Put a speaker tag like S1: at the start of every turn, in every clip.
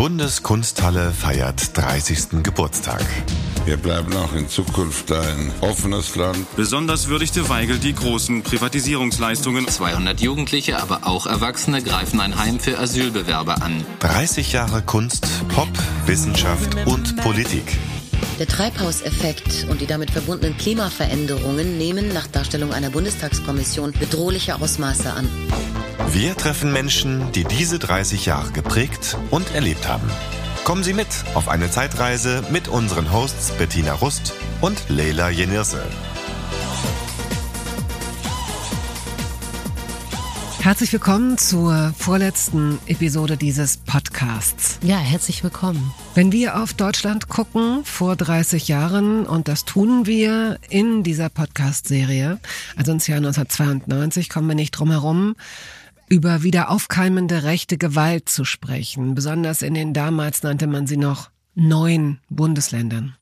S1: Bundeskunsthalle feiert 30. Geburtstag.
S2: Wir bleiben auch in Zukunft ein offenes Land.
S3: Besonders würdigte Weigel die großen Privatisierungsleistungen.
S4: 200 Jugendliche, aber auch Erwachsene greifen ein Heim für Asylbewerber an.
S1: 30 Jahre Kunst, Pop, Wissenschaft und Politik.
S5: Der Treibhauseffekt und die damit verbundenen Klimaveränderungen nehmen nach Darstellung einer Bundestagskommission bedrohliche Ausmaße an.
S1: Wir treffen Menschen, die diese 30 Jahre geprägt und erlebt haben. Kommen Sie mit auf eine Zeitreise mit unseren Hosts Bettina Rust und Leila Jenirse.
S6: Herzlich willkommen zur vorletzten Episode dieses Podcasts.
S7: Ja, herzlich willkommen.
S6: Wenn wir auf Deutschland gucken, vor 30 Jahren, und das tun wir in dieser Podcast-Serie, also ins Jahr 1992, kommen wir nicht drum herum, über wieder aufkeimende rechte Gewalt zu sprechen, besonders in den damals nannte man sie noch neun Bundesländern.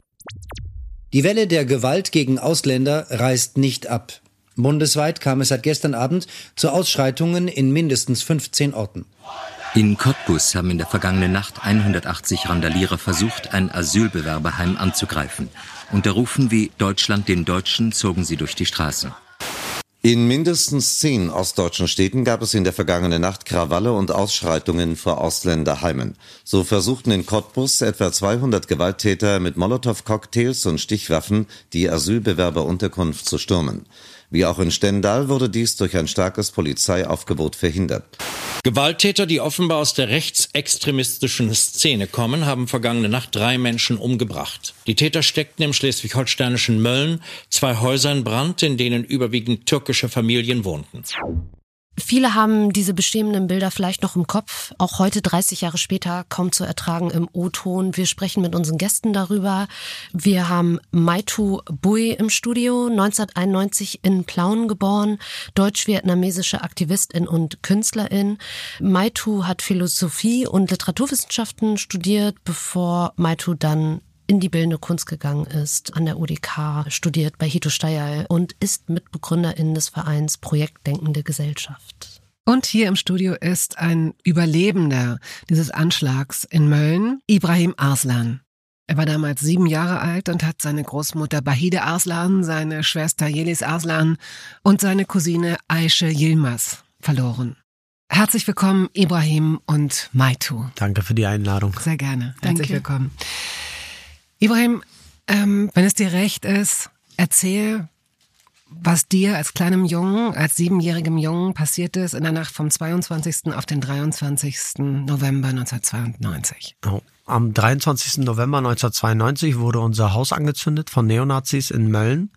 S8: Die Welle der Gewalt gegen Ausländer reißt nicht ab. Bundesweit kam es seit gestern Abend zu Ausschreitungen in mindestens 15 Orten.
S4: In Cottbus haben in der vergangenen Nacht 180 Randalierer versucht, ein Asylbewerberheim anzugreifen. Unter Rufen wie Deutschland den Deutschen zogen sie durch die Straßen.
S9: In mindestens zehn ostdeutschen Städten gab es in der vergangenen Nacht Krawalle und Ausschreitungen vor Ausländerheimen. So versuchten in Cottbus etwa 200 Gewalttäter mit Molotow-Cocktails und Stichwaffen die Asylbewerberunterkunft zu stürmen. Wie auch in Stendal wurde dies durch ein starkes Polizeiaufgebot verhindert.
S10: Gewalttäter, die offenbar aus der rechtsextremistischen Szene kommen, haben vergangene Nacht drei Menschen umgebracht. Die Täter steckten im schleswig-holsteinischen Mölln zwei Häuser in Brand, in denen überwiegend türkische Familien wohnten.
S7: Viele haben diese bestehenden Bilder vielleicht noch im Kopf, auch heute 30 Jahre später kaum zu ertragen im O-Ton. Wir sprechen mit unseren Gästen darüber. Wir haben Maitu Bui im Studio, 1991 in Plauen geboren, deutsch-vietnamesische Aktivistin und Künstlerin. Maitu hat Philosophie und Literaturwissenschaften studiert, bevor Maitu dann in die bildende Kunst gegangen ist, an der UDK studiert bei Hito Steyerl und ist Mitbegründerin des Vereins Projektdenkende Gesellschaft.
S6: Und hier im Studio ist ein Überlebender dieses Anschlags in Mölln, Ibrahim Arslan. Er war damals sieben Jahre alt und hat seine Großmutter Bahide Arslan, seine Schwester Yelis Arslan und seine Cousine Aische Yilmaz verloren. Herzlich willkommen, Ibrahim und Maitu.
S11: Danke für die Einladung.
S6: Sehr gerne. Herzlich Danke. willkommen. Ibrahim, ähm, wenn es dir recht ist, erzähl, was dir als kleinem Jungen, als siebenjährigem Jungen passiert ist in der Nacht vom 22. auf den 23. November 1992.
S11: Oh. Am 23. November 1992 wurde unser Haus angezündet von Neonazis in Mölln.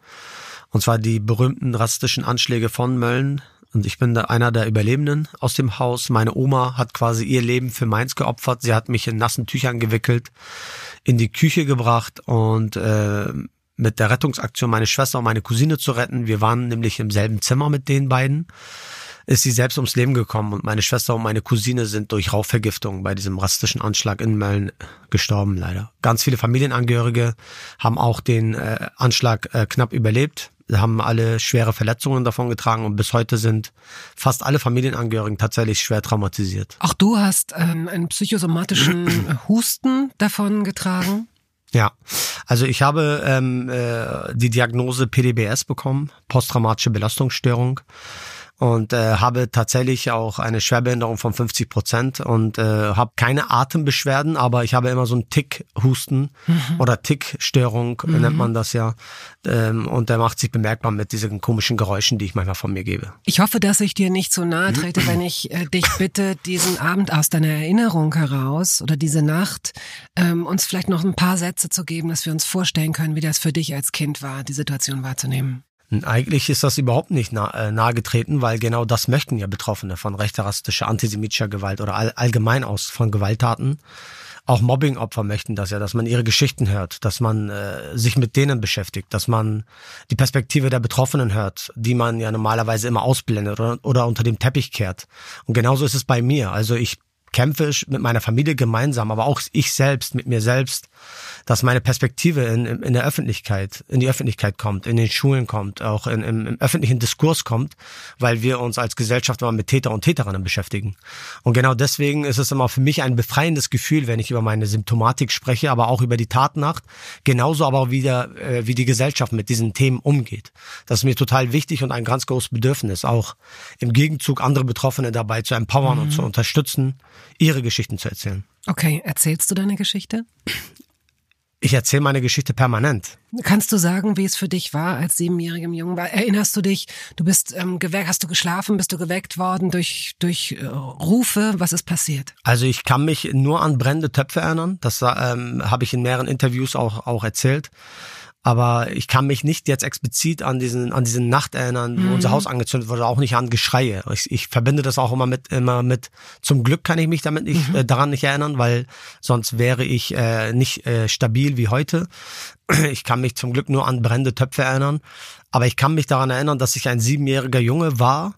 S11: Und zwar die berühmten rassistischen Anschläge von Mölln. Und ich bin da einer der Überlebenden aus dem Haus. Meine Oma hat quasi ihr Leben für meins geopfert. Sie hat mich in nassen Tüchern gewickelt in die Küche gebracht und äh, mit der Rettungsaktion meine Schwester und meine Cousine zu retten. Wir waren nämlich im selben Zimmer mit den beiden. Ist sie selbst ums Leben gekommen und meine Schwester und meine Cousine sind durch Rauchvergiftung bei diesem rassistischen Anschlag in Mölln gestorben, leider. Ganz viele Familienangehörige haben auch den äh, Anschlag äh, knapp überlebt haben alle schwere Verletzungen davon getragen und bis heute sind fast alle Familienangehörigen tatsächlich schwer traumatisiert.
S6: Auch du hast ähm, einen psychosomatischen Husten davon getragen?
S11: Ja, also ich habe ähm, äh, die Diagnose PDBS bekommen, posttraumatische Belastungsstörung und äh, habe tatsächlich auch eine Schwerbehinderung von 50 Prozent und äh, habe keine Atembeschwerden, aber ich habe immer so einen Tickhusten mhm. oder Tickstörung mhm. nennt man das ja ähm, und der macht sich bemerkbar mit diesen komischen Geräuschen, die ich manchmal von mir gebe.
S6: Ich hoffe, dass ich dir nicht so nahe trete, wenn ich äh, dich bitte, diesen Abend aus deiner Erinnerung heraus oder diese Nacht ähm, uns vielleicht noch ein paar Sätze zu geben, dass wir uns vorstellen können, wie das für dich als Kind war, die Situation wahrzunehmen.
S11: Eigentlich ist das überhaupt nicht äh, nahegetreten, weil genau das möchten ja Betroffene von rechter, rassistischer, antisemitischer Gewalt oder all, allgemein aus von Gewalttaten. Auch Mobbingopfer möchten das ja, dass man ihre Geschichten hört, dass man äh, sich mit denen beschäftigt, dass man die Perspektive der Betroffenen hört, die man ja normalerweise immer ausblendet oder, oder unter dem Teppich kehrt. Und genauso ist es bei mir. Also ich kämpfe mit meiner Familie gemeinsam, aber auch ich selbst, mit mir selbst, dass meine Perspektive in, in der Öffentlichkeit, in die Öffentlichkeit kommt, in den Schulen kommt, auch in, im, im öffentlichen Diskurs kommt, weil wir uns als Gesellschaft immer mit Täter und Täterinnen beschäftigen. Und genau deswegen ist es immer für mich ein befreiendes Gefühl, wenn ich über meine Symptomatik spreche, aber auch über die Tatnacht, genauso aber wieder, äh, wie die Gesellschaft mit diesen Themen umgeht. Das ist mir total wichtig und ein ganz großes Bedürfnis, auch im Gegenzug andere Betroffene dabei zu empowern mhm. und zu unterstützen, ihre Geschichten zu erzählen.
S6: Okay, erzählst du deine Geschichte?
S11: Ich erzähle meine Geschichte permanent.
S6: Kannst du sagen, wie es für dich war als siebenjährigem Jungen? Erinnerst du dich, du bist ähm, geweckt, hast du geschlafen, bist du geweckt worden durch, durch äh, Rufe? Was ist passiert?
S11: Also ich kann mich nur an brennende Töpfe erinnern. Das ähm, habe ich in mehreren Interviews auch, auch erzählt. Aber ich kann mich nicht jetzt explizit an diesen, an diesen Nacht erinnern, wo mhm. unser Haus angezündet wurde, auch nicht an Geschreie. Ich, ich verbinde das auch immer mit, immer mit, zum Glück kann ich mich damit nicht, mhm. äh, daran nicht erinnern, weil sonst wäre ich äh, nicht äh, stabil wie heute. Ich kann mich zum Glück nur an brennende Töpfe erinnern. Aber ich kann mich daran erinnern, dass ich ein siebenjähriger Junge war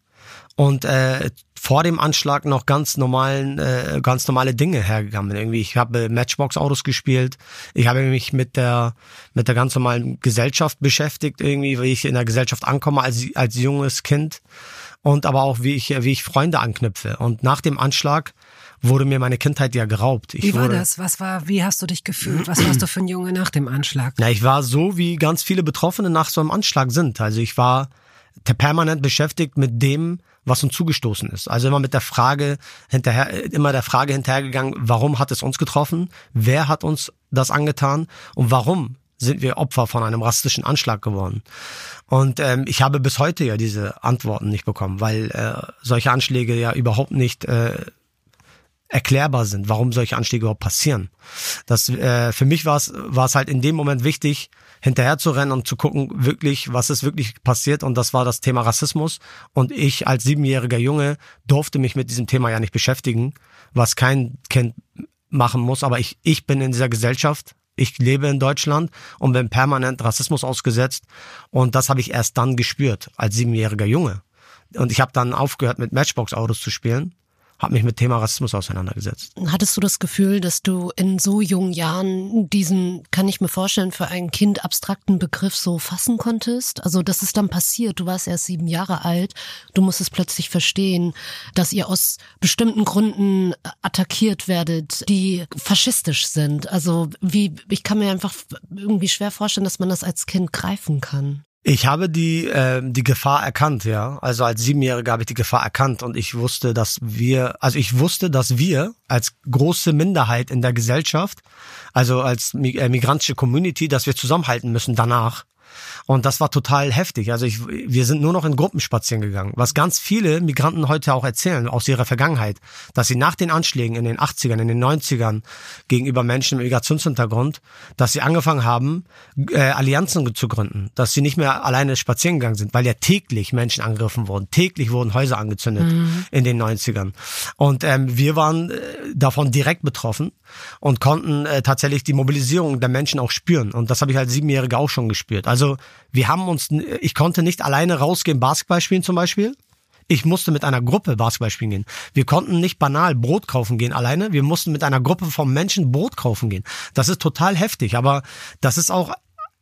S11: und äh, vor dem Anschlag noch ganz normalen, äh, ganz normale Dinge hergegangen Irgendwie, ich habe Matchbox-Autos gespielt, ich habe mich mit der mit der ganz normalen Gesellschaft beschäftigt, irgendwie, wie ich in der Gesellschaft ankomme als als junges Kind und aber auch wie ich wie ich Freunde anknüpfe. Und nach dem Anschlag wurde mir meine Kindheit ja geraubt.
S6: Ich wie war wurde, das? Was war, wie hast du dich gefühlt? Was warst du für ein Junge nach dem Anschlag?
S11: Na, ich war so, wie ganz viele Betroffene nach so einem Anschlag sind. Also ich war permanent beschäftigt mit dem, was uns zugestoßen ist. Also immer mit der Frage hinterher, immer der Frage hinterhergegangen, warum hat es uns getroffen? Wer hat uns das angetan? Und warum sind wir Opfer von einem rassistischen Anschlag geworden? Und ähm, ich habe bis heute ja diese Antworten nicht bekommen, weil äh, solche Anschläge ja überhaupt nicht äh, erklärbar sind, warum solche Anschläge überhaupt passieren. Das äh, für mich war es war es halt in dem Moment wichtig, hinterher zu rennen und zu gucken, wirklich, was ist wirklich passiert. Und das war das Thema Rassismus. Und ich als siebenjähriger Junge durfte mich mit diesem Thema ja nicht beschäftigen, was kein Kind machen muss. Aber ich, ich bin in dieser Gesellschaft. Ich lebe in Deutschland und bin permanent Rassismus ausgesetzt. Und das habe ich erst dann gespürt, als siebenjähriger Junge. Und ich habe dann aufgehört, mit Matchbox-Autos zu spielen habe mich mit Thema Rassismus auseinandergesetzt.
S7: Hattest du das Gefühl, dass du in so jungen Jahren diesen, kann ich mir vorstellen, für ein Kind abstrakten Begriff so fassen konntest? Also, dass es dann passiert, du warst erst sieben Jahre alt, du musstest plötzlich verstehen, dass ihr aus bestimmten Gründen attackiert werdet, die faschistisch sind. Also, wie, ich kann mir einfach irgendwie schwer vorstellen, dass man das als Kind greifen kann.
S11: Ich habe die äh, die Gefahr erkannt, ja. Also als Siebenjähriger habe ich die Gefahr erkannt und ich wusste, dass wir, also ich wusste, dass wir als große Minderheit in der Gesellschaft, also als äh, migrantische Community, dass wir zusammenhalten müssen danach. Und das war total heftig. Also ich, wir sind nur noch in Gruppen spazieren gegangen. Was ganz viele Migranten heute auch erzählen aus ihrer Vergangenheit, dass sie nach den Anschlägen in den 80ern, in den 90ern gegenüber Menschen mit Migrationshintergrund, dass sie angefangen haben, äh, Allianzen zu gründen, dass sie nicht mehr alleine spazieren gegangen sind, weil ja täglich Menschen angegriffen wurden. Täglich wurden Häuser angezündet mhm. in den 90ern. Und ähm, wir waren äh, davon direkt betroffen und konnten äh, tatsächlich die Mobilisierung der Menschen auch spüren. Und das habe ich als Siebenjähriger auch schon gespürt. Also wir haben uns, ich konnte nicht alleine rausgehen, Basketball spielen zum Beispiel. Ich musste mit einer Gruppe Basketball spielen gehen. Wir konnten nicht banal Brot kaufen gehen alleine. Wir mussten mit einer Gruppe von Menschen Brot kaufen gehen. Das ist total heftig, aber das ist auch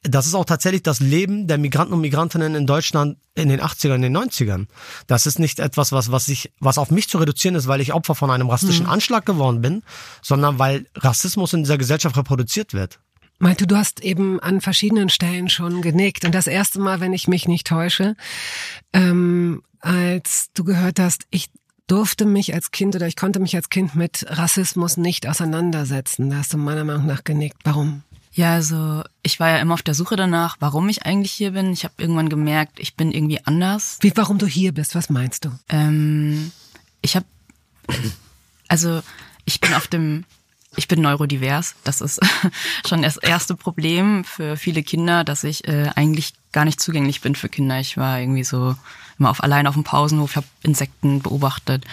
S11: das ist auch tatsächlich das Leben der Migranten und Migrantinnen in Deutschland in den 80ern, in den 90ern. Das ist nicht etwas, was, was ich, was auf mich zu reduzieren ist, weil ich Opfer von einem rassistischen mhm. Anschlag geworden bin, sondern weil Rassismus in dieser Gesellschaft reproduziert wird.
S6: Meinte, du hast eben an verschiedenen Stellen schon genickt. Und das erste Mal, wenn ich mich nicht täusche, ähm, als du gehört hast, ich durfte mich als Kind oder ich konnte mich als Kind mit Rassismus nicht auseinandersetzen. Da hast du meiner Meinung nach genickt. Warum?
S12: Ja, also ich war ja immer auf der Suche danach, warum ich eigentlich hier bin. Ich habe irgendwann gemerkt, ich bin irgendwie anders.
S6: Wie, warum du hier bist? Was meinst du?
S12: Ähm, ich habe, also ich bin auf dem ich bin neurodivers. Das ist schon das erste Problem für viele Kinder, dass ich äh, eigentlich gar nicht zugänglich bin für Kinder. Ich war irgendwie so immer auf allein auf dem Pausenhof, habe Insekten beobachtet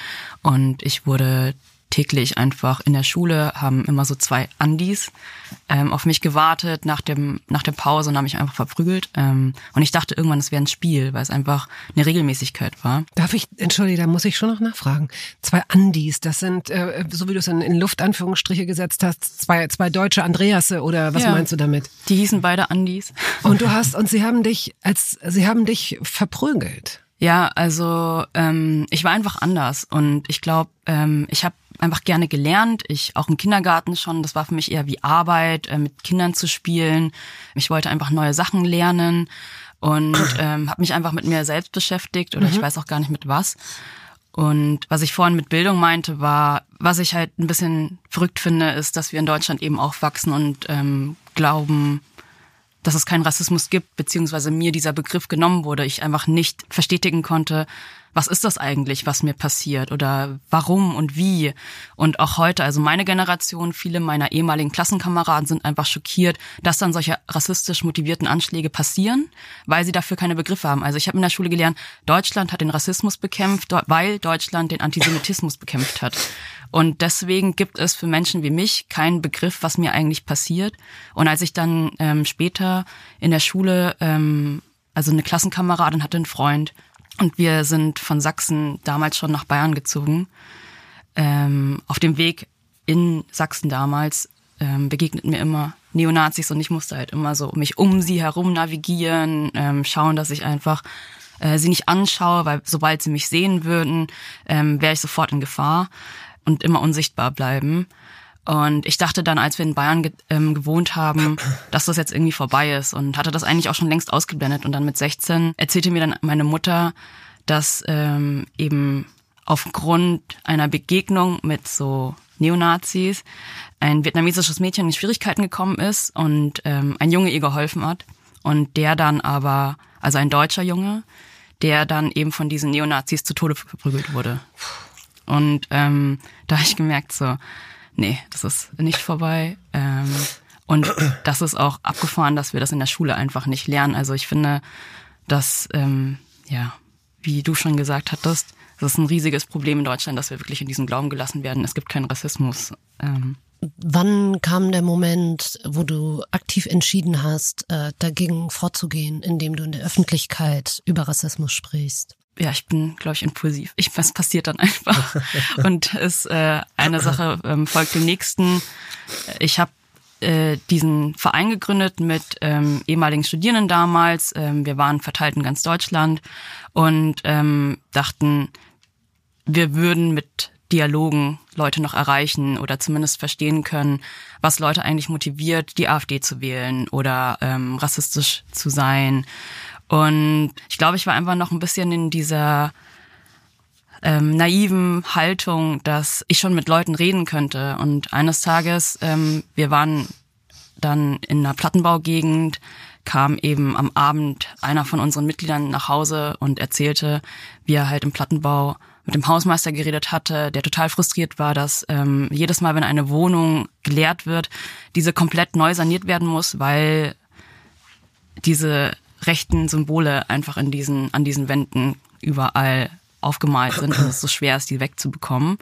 S12: und ich wurde täglich einfach in der Schule, haben immer so zwei Andis ähm, auf mich gewartet nach dem nach der Pause und haben mich einfach verprügelt. Ähm, und ich dachte irgendwann, es wäre ein Spiel, weil es einfach eine Regelmäßigkeit war.
S6: Darf ich, entschuldige, da muss ich schon noch nachfragen. Zwei Andis, das sind, äh, so wie du es in, in Luftanführungsstriche gesetzt hast, zwei, zwei deutsche Andreasse oder was
S12: Ja.
S6: meinst du damit?
S12: Die hießen beide Andis.
S6: Und du hast, und sie haben dich als, sie haben dich verprügelt.
S12: Ja, also ähm, ich war einfach anders und ich glaube, ähm, ich habe einfach gerne gelernt. Ich auch im Kindergarten schon. Das war für mich eher wie Arbeit, äh, mit Kindern zu spielen. Ich wollte einfach neue Sachen lernen und ähm, habe mich einfach mit mir selbst beschäftigt oder ich
S13: Mhm.
S12: weiß auch gar nicht mit was. Und was ich vorhin mit Bildung meinte, war, was ich halt ein bisschen verrückt finde, ist, dass wir in Deutschland eben aufwachsen und ähm, glauben, dass es keinen Rassismus gibt, beziehungsweise mir dieser Begriff genommen wurde, ich einfach nicht verstetigen konnte, was ist das eigentlich, was mir passiert oder warum und wie. Und auch heute, also meine Generation, viele meiner ehemaligen Klassenkameraden sind einfach schockiert, dass dann solche rassistisch motivierten Anschläge passieren, weil sie dafür keine Begriffe haben. Also ich habe in der Schule gelernt, Deutschland hat den Rassismus bekämpft, weil Deutschland den Antisemitismus bekämpft hat. Und deswegen gibt es für Menschen wie mich keinen Begriff, was mir eigentlich passiert. Und als ich dann ähm, später in der Schule, ähm, also eine Klassenkameradin hatte einen Freund und wir sind von Sachsen damals schon nach Bayern gezogen. Ähm, auf dem Weg in Sachsen damals ähm, begegneten mir immer Neonazis und ich musste halt immer so mich um sie herum navigieren, ähm, schauen, dass ich einfach äh, sie nicht anschaue, weil sobald sie mich sehen würden, ähm, wäre ich sofort in Gefahr und immer unsichtbar bleiben. Und ich dachte dann, als wir in Bayern ge ähm, gewohnt haben, dass das jetzt irgendwie vorbei ist und hatte das eigentlich auch schon längst ausgeblendet. Und dann mit 16 erzählte mir dann meine Mutter, dass ähm, eben aufgrund einer Begegnung mit so Neonazis ein vietnamesisches Mädchen in Schwierigkeiten gekommen ist und ähm, ein Junge ihr geholfen hat. Und der dann aber, also ein deutscher Junge, der dann eben von diesen Neonazis zu Tode verprügelt wurde. Und ähm, da habe ich gemerkt, so, nee, das ist nicht vorbei. Ähm, und das ist auch abgefahren, dass wir das in der Schule einfach nicht lernen. Also ich finde, dass, ähm, ja, wie du schon gesagt hattest, das ist ein riesiges Problem in Deutschland, dass wir wirklich in diesen Glauben gelassen werden. Es gibt keinen Rassismus. Ähm,
S7: Wann kam der Moment, wo du aktiv entschieden hast, äh, dagegen vorzugehen, indem du in der Öffentlichkeit über Rassismus sprichst?
S12: Ja, ich bin, glaube ich, impulsiv. Ich, was passiert dann einfach. Und es äh, eine Sache ähm, folgt dem nächsten. Ich habe äh, diesen Verein gegründet mit ähm, ehemaligen Studierenden damals. Ähm, wir waren verteilt in ganz Deutschland und ähm, dachten, wir würden mit Dialogen Leute noch erreichen oder zumindest verstehen können, was Leute eigentlich motiviert, die AfD zu wählen oder ähm, rassistisch zu sein. Und ich glaube, ich war einfach noch ein bisschen in dieser ähm, naiven Haltung, dass ich schon mit Leuten reden könnte. Und eines Tages, ähm, wir waren dann in einer Plattenbaugegend, kam eben am Abend einer von unseren Mitgliedern nach Hause und erzählte, wie er halt im Plattenbau mit dem Hausmeister geredet hatte, der total frustriert war, dass ähm, jedes Mal, wenn eine Wohnung geleert wird, diese komplett neu saniert werden muss, weil diese rechten Symbole einfach in diesen, an diesen Wänden überall aufgemalt sind und es so schwer ist, die wegzubekommen.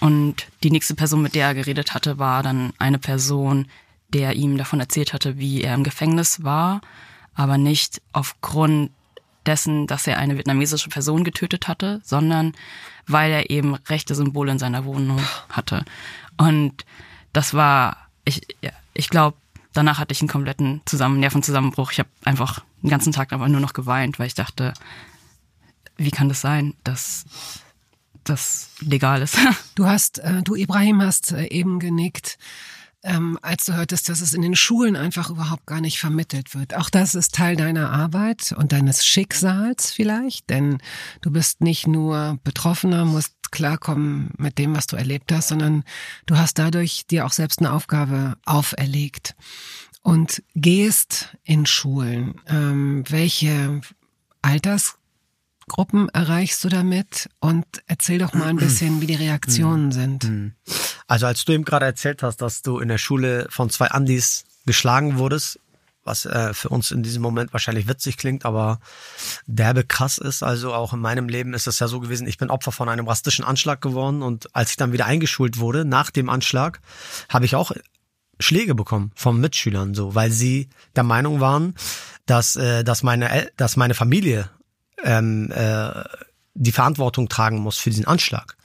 S12: Und die nächste Person, mit der er geredet hatte, war dann eine Person, der ihm davon erzählt hatte, wie er im Gefängnis war, aber nicht aufgrund dessen, dass er eine vietnamesische Person getötet hatte, sondern weil er eben rechte Symbole in seiner Wohnung hatte. Und das war, ich, ich glaube, danach hatte ich einen kompletten Zusammen Nervenzusammenbruch. Ich habe einfach den ganzen Tag einfach nur noch geweint, weil ich dachte, wie kann das sein, dass das legal ist?
S6: Du hast, äh, du Ibrahim hast äh, eben genickt, ähm, als du hörtest, dass es in den Schulen einfach überhaupt gar nicht vermittelt wird. Auch das ist Teil deiner Arbeit und deines Schicksals vielleicht, denn du bist nicht nur Betroffener, musst klarkommen mit dem, was du erlebt hast, sondern du hast dadurch dir auch selbst eine Aufgabe auferlegt und gehst in Schulen. Ähm, welche Altersgruppen erreichst du damit? Und erzähl doch mal ein bisschen, wie die Reaktionen sind.
S11: Also als du eben gerade erzählt hast, dass du in der Schule von zwei Andis geschlagen wurdest, was äh, für uns in diesem Moment wahrscheinlich witzig klingt, aber derbe krass ist. Also auch in meinem Leben ist es ja so gewesen, ich bin Opfer von einem rassistischen Anschlag geworden und als ich dann wieder eingeschult wurde nach dem Anschlag, habe ich auch Schläge bekommen von Mitschülern, so, weil sie der Meinung waren, dass, äh, dass, meine, dass meine Familie ähm, äh, die Verantwortung tragen muss für diesen Anschlag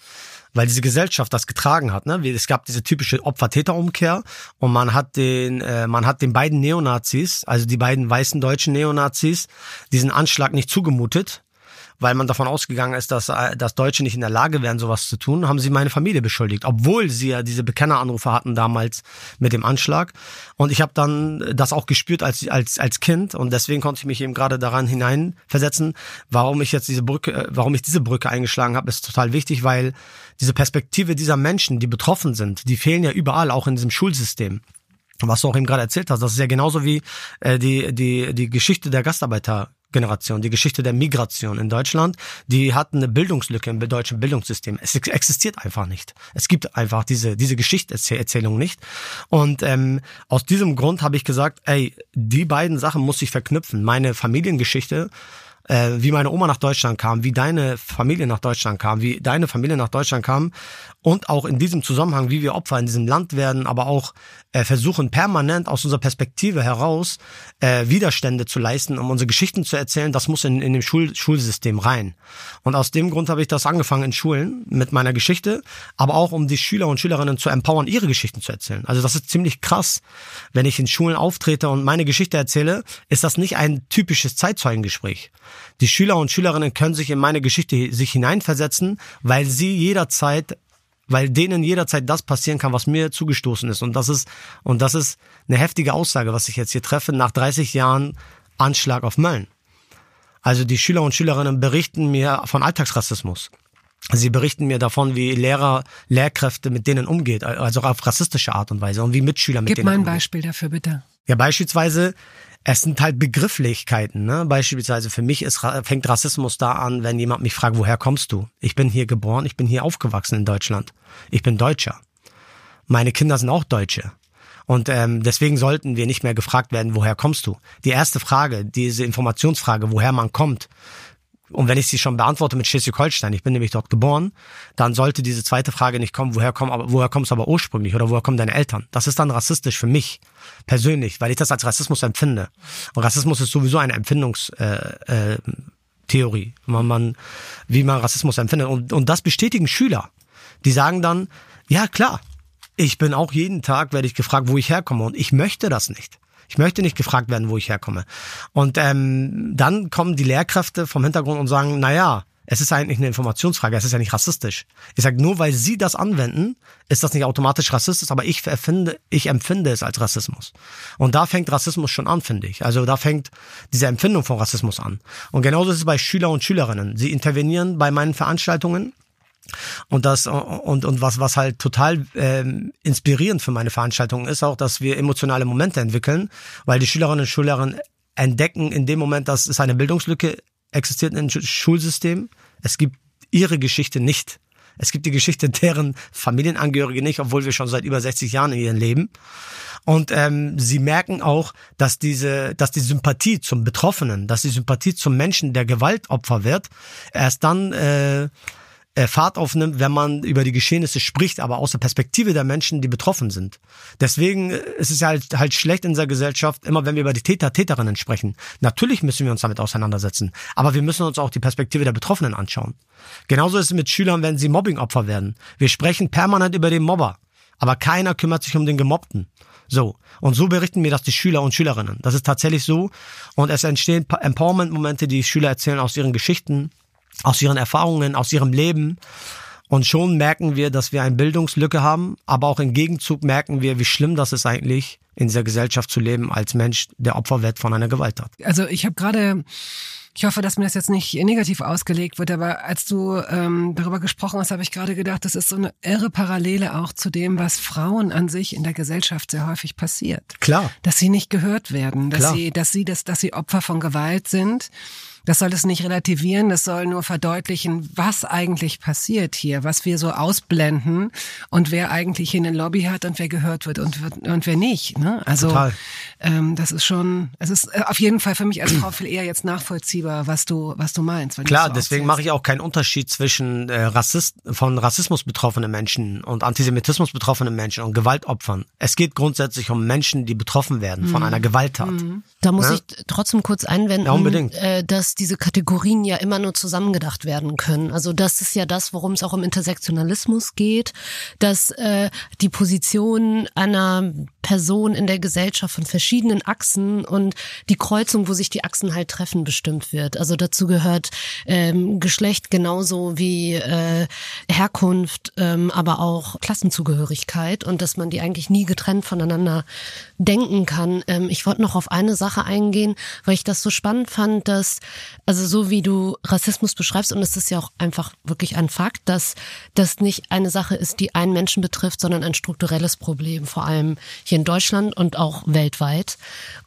S11: weil diese Gesellschaft das getragen hat. Ne? Es gab diese typische Opfer-Täter-Umkehr und man hat den, äh, man hat den beiden Neonazis, also die beiden weißen deutschen Neonazis, diesen Anschlag nicht zugemutet weil man davon ausgegangen ist, dass, äh, dass Deutsche nicht in der Lage wären, sowas zu tun, haben sie meine Familie beschuldigt, obwohl sie ja diese Bekenneranrufe hatten damals mit dem Anschlag. Und ich habe dann das auch gespürt als, als, als Kind. Und deswegen konnte ich mich eben gerade daran hineinversetzen, warum ich jetzt diese Brücke, äh, warum ich diese Brücke eingeschlagen habe, ist total wichtig, weil diese Perspektive dieser Menschen, die betroffen sind, die fehlen ja überall, auch in diesem Schulsystem. Was du auch eben gerade erzählt hast, das ist ja genauso wie äh, die, die, die Geschichte der Gastarbeiter Generation, die Geschichte der Migration in Deutschland, die hat eine Bildungslücke im deutschen Bildungssystem. Es existiert einfach nicht. Es gibt einfach diese, diese Geschichtserzählung nicht. Und ähm, aus diesem Grund habe ich gesagt, ey, die beiden Sachen muss ich verknüpfen. Meine Familiengeschichte äh, wie meine Oma nach Deutschland kam, wie deine Familie nach Deutschland kam, wie deine Familie nach Deutschland kam und auch in diesem Zusammenhang, wie wir Opfer in diesem Land werden, aber auch äh, versuchen permanent aus unserer Perspektive heraus äh, Widerstände zu leisten, um unsere Geschichten zu erzählen, das muss in, in dem Schul Schulsystem rein. Und aus dem Grund habe ich das angefangen in Schulen mit meiner Geschichte, aber auch um die Schüler und Schülerinnen zu empowern, ihre Geschichten zu erzählen. Also das ist ziemlich krass, wenn ich in Schulen auftrete und meine Geschichte erzähle, ist das nicht ein typisches Zeitzeugengespräch. Die Schüler und Schülerinnen können sich in meine Geschichte sich hineinversetzen, weil sie jederzeit weil denen jederzeit das passieren kann, was mir zugestoßen ist. Und das ist, und das ist eine heftige Aussage, was ich jetzt hier treffe, nach 30 Jahren Anschlag auf Mölln. Also die Schüler und Schülerinnen berichten mir von Alltagsrassismus. Sie berichten mir davon, wie Lehrer, Lehrkräfte mit denen umgeht, also auf rassistische Art und Weise und wie Mitschüler mit
S6: Gib
S11: denen
S6: umgeht.
S11: Gib
S6: mal ein Beispiel dafür, bitte.
S11: Ja, beispielsweise es sind halt Begrifflichkeiten. Ne? Beispielsweise für mich ist, fängt Rassismus da an, wenn jemand mich fragt, woher kommst du? Ich bin hier geboren, ich bin hier aufgewachsen in Deutschland. Ich bin Deutscher. Meine Kinder sind auch Deutsche. Und ähm, deswegen sollten wir nicht mehr gefragt werden, woher kommst du? Die erste Frage, diese Informationsfrage, woher man kommt, und wenn ich sie schon beantworte mit Schleswig-Holstein, ich bin nämlich dort geboren, dann sollte diese zweite Frage nicht kommen, woher, komm, aber, woher kommst du aber ursprünglich oder woher kommen deine Eltern? Das ist dann rassistisch für mich persönlich, weil ich das als Rassismus empfinde. Und Rassismus ist sowieso eine Empfindungstheorie, äh, äh, man, man, wie man Rassismus empfindet. Und, und das bestätigen Schüler. Die sagen dann, ja klar, ich bin auch jeden Tag, werde ich gefragt, wo ich herkomme und ich möchte das nicht. Ich möchte nicht gefragt werden, wo ich herkomme. Und ähm, dann kommen die Lehrkräfte vom Hintergrund und sagen, na ja, es ist eigentlich eine Informationsfrage, es ist ja nicht rassistisch. Ich sage, nur weil Sie das anwenden, ist das nicht automatisch rassistisch, aber ich empfinde, ich empfinde es als Rassismus. Und da fängt Rassismus schon an, finde ich. Also da fängt diese Empfindung von Rassismus an. Und genauso ist es bei Schüler und Schülerinnen. Sie intervenieren bei meinen Veranstaltungen und das und und was was halt total ähm, inspirierend für meine Veranstaltungen ist auch, dass wir emotionale Momente entwickeln, weil die Schülerinnen und Schüler entdecken in dem Moment, dass es eine Bildungslücke existiert im Schulsystem. Es gibt ihre Geschichte nicht. Es gibt die Geschichte deren Familienangehörige nicht, obwohl wir schon seit über 60 Jahren in ihrem Leben. Und ähm, sie merken auch, dass diese, dass die Sympathie zum Betroffenen, dass die Sympathie zum Menschen, der Gewaltopfer wird, erst dann äh, äh, Fahrt aufnimmt, wenn man über die Geschehnisse spricht, aber aus der Perspektive der Menschen, die betroffen sind. Deswegen äh, ist es halt, halt schlecht in dieser Gesellschaft, immer wenn wir über die Täter, Täterinnen sprechen. Natürlich müssen wir uns damit auseinandersetzen, aber wir müssen uns auch die Perspektive der Betroffenen anschauen. Genauso ist es mit Schülern, wenn sie Mobbingopfer werden. Wir sprechen permanent über den Mobber, aber keiner kümmert sich um den Gemobbten. So. Und so berichten mir das die Schüler und Schülerinnen. Das ist tatsächlich so. Und es entstehen Empowerment-Momente, die Schüler erzählen aus ihren Geschichten, aus ihren Erfahrungen, aus ihrem Leben. Und schon merken wir, dass wir eine Bildungslücke haben, aber auch im Gegenzug merken wir, wie schlimm das ist eigentlich, in dieser Gesellschaft zu leben als Mensch, der Opfer wird von einer Gewalttat.
S6: Also ich habe gerade ich hoffe, dass mir das jetzt nicht negativ ausgelegt wird, aber als du ähm, darüber gesprochen hast, habe ich gerade gedacht, das ist so eine irre Parallele auch zu dem, was Frauen an sich in der Gesellschaft sehr häufig passiert.
S11: Klar.
S6: Dass sie nicht gehört werden, dass
S11: Klar.
S6: sie, dass sie, dass, dass sie Opfer von Gewalt sind Das soll es nicht relativieren, das soll nur verdeutlichen, was eigentlich passiert hier, was wir so ausblenden und wer eigentlich hier eine Lobby hat und wer gehört wird und, und wer nicht. Ne? Also Total. Ähm, das ist schon, es ist äh, auf jeden Fall für mich als Frau viel eher jetzt nachvollziehbar, was du, was du meinst.
S11: Klar, so deswegen mache ich auch keinen Unterschied zwischen äh, Rassist, von Rassismus betroffenen Menschen und Antisemitismus betroffenen Menschen und Gewaltopfern. Es geht grundsätzlich um Menschen, die betroffen werden von mhm. einer Gewalttat. Mhm.
S7: Da muss ja? ich trotzdem kurz einwenden, ja, unbedingt. Äh, dass diese Kategorien ja immer nur zusammengedacht werden können. Also das ist ja das, worum es auch im Intersektionalismus geht, dass äh, die Position einer Person in der Gesellschaft von verschiedenen Achsen und die Kreuzung, wo sich die Achsen halt treffen, bestimmt wird. Also dazu gehört ähm, Geschlecht genauso wie äh, Herkunft, ähm, aber auch Klassenzugehörigkeit und dass man die eigentlich nie getrennt voneinander denken kann. Ähm, ich wollte noch auf eine Sache eingehen, weil ich das so spannend fand, dass, also so wie du Rassismus beschreibst, und es ist ja auch einfach wirklich ein Fakt, dass das nicht eine Sache ist, die einen Menschen betrifft, sondern ein strukturelles Problem, vor allem hier hier in Deutschland und auch weltweit.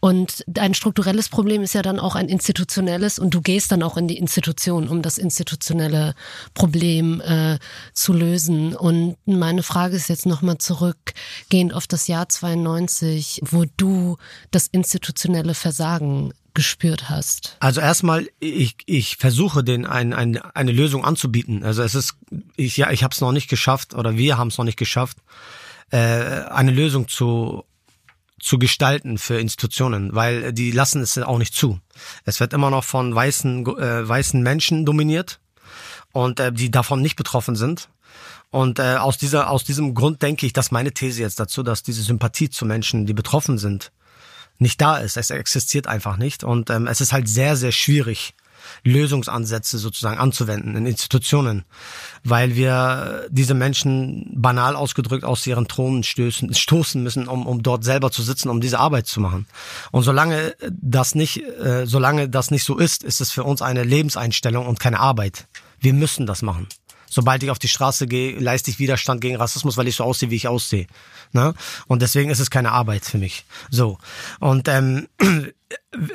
S7: Und ein strukturelles Problem ist ja dann auch ein institutionelles und du gehst dann auch in die Institution, um das institutionelle Problem äh, zu lösen. Und meine Frage ist jetzt nochmal zurückgehend auf das Jahr 92, wo du das institutionelle Versagen gespürt hast?
S11: Also erstmal, ich, ich versuche den ein, ein, eine Lösung anzubieten. Also es ist, ich, ja, ich habe es noch nicht geschafft oder wir haben es noch nicht geschafft, äh, eine Lösung zu zu gestalten für Institutionen, weil die lassen es auch nicht zu. Es wird immer noch von weißen äh, weißen Menschen dominiert und äh, die davon nicht betroffen sind. Und äh, aus dieser aus diesem Grund denke ich, dass meine These jetzt dazu, dass diese Sympathie zu Menschen, die betroffen sind, nicht da ist. Es existiert einfach nicht und ähm, es ist halt sehr sehr schwierig Lösungsansätze sozusagen anzuwenden in Institutionen, weil wir diese Menschen banal ausgedrückt aus ihren Thronen stößen, stoßen müssen, um, um dort selber zu sitzen, um diese Arbeit zu machen. Und solange das nicht, äh, solange das nicht so ist, ist es für uns eine Lebenseinstellung und keine Arbeit. Wir müssen das machen sobald ich auf die Straße gehe, leiste ich Widerstand gegen Rassismus, weil ich so aussehe, wie ich aussehe. Ne? Und deswegen ist es keine Arbeit für mich. So. Und ähm,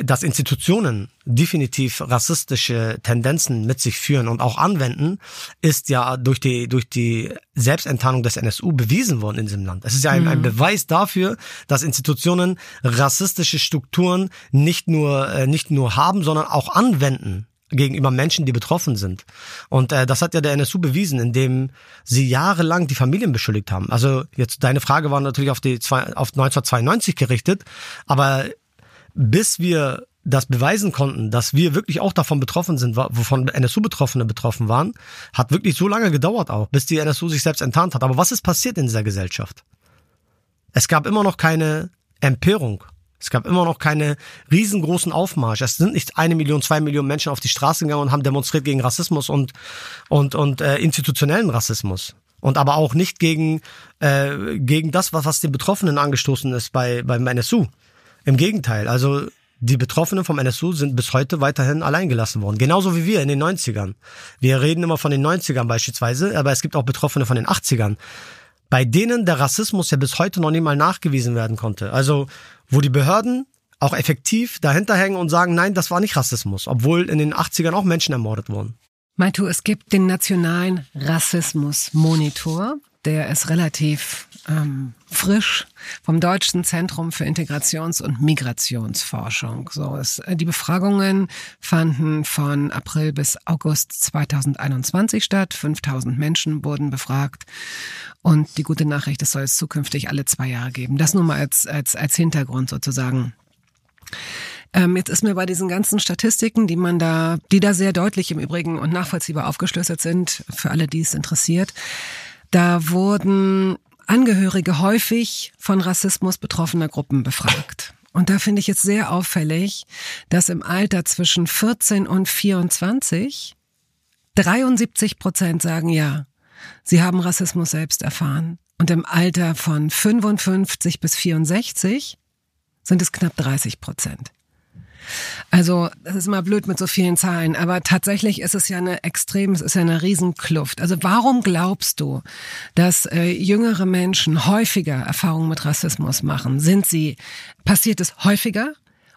S11: dass Institutionen definitiv rassistische Tendenzen mit sich führen und auch anwenden, ist ja durch die, durch die Selbstenttarnung des NSU bewiesen worden in diesem Land. Es ist ja ein, ein mhm. Beweis dafür, dass Institutionen rassistische Strukturen nicht nur, äh, nicht nur haben, sondern auch anwenden gegenüber Menschen, die betroffen sind. Und äh, das hat ja der NSU bewiesen, indem sie jahrelang die Familien beschuldigt haben. Also jetzt deine Frage war natürlich auf die zwei, auf 1992 gerichtet, aber bis wir das beweisen konnten, dass wir wirklich auch davon betroffen sind, wovon NSU-Betroffene betroffen waren, hat wirklich so lange gedauert auch, bis die NSU sich selbst enttarnt hat. Aber was ist passiert in dieser Gesellschaft? Es gab immer noch keine Empörung. Es gab immer noch keine riesengroßen Aufmarsch. Es sind nicht eine Million, zwei Millionen Menschen auf die Straße gegangen und haben demonstriert gegen Rassismus und und und äh, institutionellen Rassismus und aber auch nicht gegen äh, gegen das, was was den Betroffenen angestoßen ist bei beim NSU. Im Gegenteil, also die Betroffenen vom NSU sind bis heute weiterhin alleingelassen worden. Genauso wie wir in den 90ern. Wir reden immer von den 90ern beispielsweise, aber es gibt auch Betroffene von den 80ern, bei denen der Rassismus ja bis heute noch nie mal nachgewiesen werden konnte. Also, wo die Behörden auch effektiv dahinter hängen und sagen, nein, das war nicht Rassismus, obwohl in den 80ern auch Menschen ermordet wurden.
S6: Meintu, es gibt den nationalen Rassismus-Monitor der ist relativ ähm, frisch vom Deutschen Zentrum für Integrations- und Migrationsforschung. So ist, äh, die Befragungen fanden von April bis August 2021 statt. 5000 Menschen wurden befragt. Und die gute Nachricht, es soll es zukünftig alle zwei Jahre geben. Das nur mal als, als, als Hintergrund sozusagen. Ähm, jetzt ist mir bei diesen ganzen Statistiken, die man da, die da sehr deutlich im Übrigen und nachvollziehbar aufgeschlüsselt sind, für alle, die es interessiert, da wurden Angehörige häufig von Rassismus betroffener Gruppen befragt. Und da finde ich es sehr auffällig, dass im Alter zwischen 14 und 24 73 Prozent sagen ja, sie haben Rassismus selbst erfahren. Und im Alter von 55 bis 64 sind es knapp 30 Prozent. Also, das ist immer blöd mit so vielen Zahlen, aber tatsächlich ist es ja eine extrem, es ist ja eine Riesenkluft. Also, warum glaubst du, dass äh, jüngere Menschen häufiger Erfahrungen mit Rassismus machen? Sind sie, passiert es häufiger?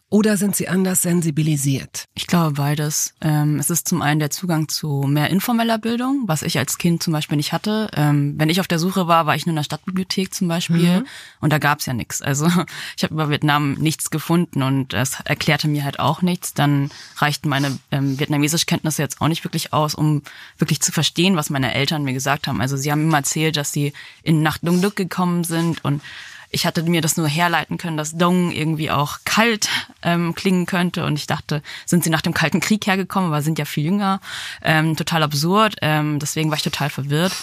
S6: Oder sind sie anders sensibilisiert?
S12: Ich glaube beides. Ähm, es ist zum einen der Zugang zu mehr informeller Bildung, was ich als Kind zum Beispiel nicht hatte. Ähm, wenn ich auf der Suche war, war ich nur in der Stadtbibliothek zum Beispiel mhm. und da gab's ja nichts. Also ich habe über Vietnam nichts gefunden und es erklärte mir halt auch nichts. Dann reichten meine ähm, Vietnamesischkenntnisse jetzt auch nicht wirklich aus, um wirklich zu verstehen, was meine Eltern mir gesagt haben. Also sie haben immer erzählt, dass sie in Nacht Duc gekommen sind und ich hatte mir das nur herleiten können, dass Dong irgendwie auch kalt ähm, klingen könnte. Und ich dachte, sind sie nach dem Kalten Krieg hergekommen, aber sind ja viel jünger. Ähm, total absurd. Ähm, deswegen war ich total verwirrt.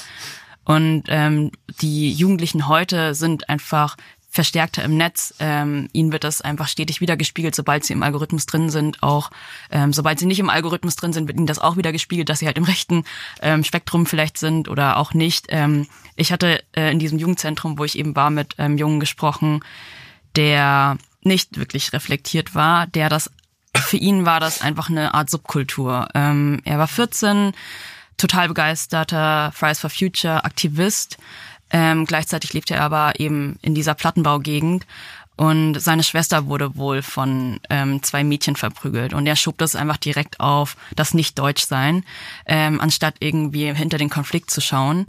S12: Und ähm, die Jugendlichen heute sind einfach verstärkter im Netz. Ähm, ihnen wird das einfach stetig wiedergespiegelt, sobald sie im Algorithmus drin sind. Auch ähm, sobald sie nicht im Algorithmus drin sind, wird ihnen das auch wieder gespiegelt, dass sie halt im rechten ähm, Spektrum vielleicht sind oder auch nicht. Ähm, ich hatte äh, in diesem Jugendzentrum, wo ich eben war, mit einem Jungen gesprochen, der nicht wirklich reflektiert war, der das für ihn war das einfach eine Art Subkultur. Ähm, er war 14, total begeisterter Fridays for Future Aktivist, ähm, gleichzeitig lebte er aber eben in dieser Plattenbaugegend und seine Schwester wurde wohl von ähm, zwei Mädchen verprügelt. Und er schob das einfach direkt auf das Nicht-Deutsch-Sein, ähm, anstatt irgendwie hinter den Konflikt zu schauen.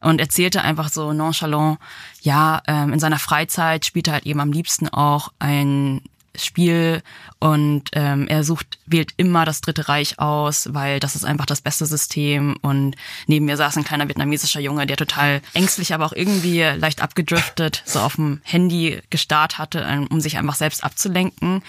S12: Und erzählte einfach so nonchalant, ja, ähm, in seiner Freizeit spielt er halt eben am liebsten auch ein Spiel und ähm, er sucht, wählt immer das Dritte Reich aus, weil das ist einfach das beste System. Und neben mir saß ein kleiner vietnamesischer Junge, der total ängstlich, aber auch irgendwie leicht abgedriftet, so auf dem Handy gestarrt hatte, ähm, um sich einfach selbst abzulenken,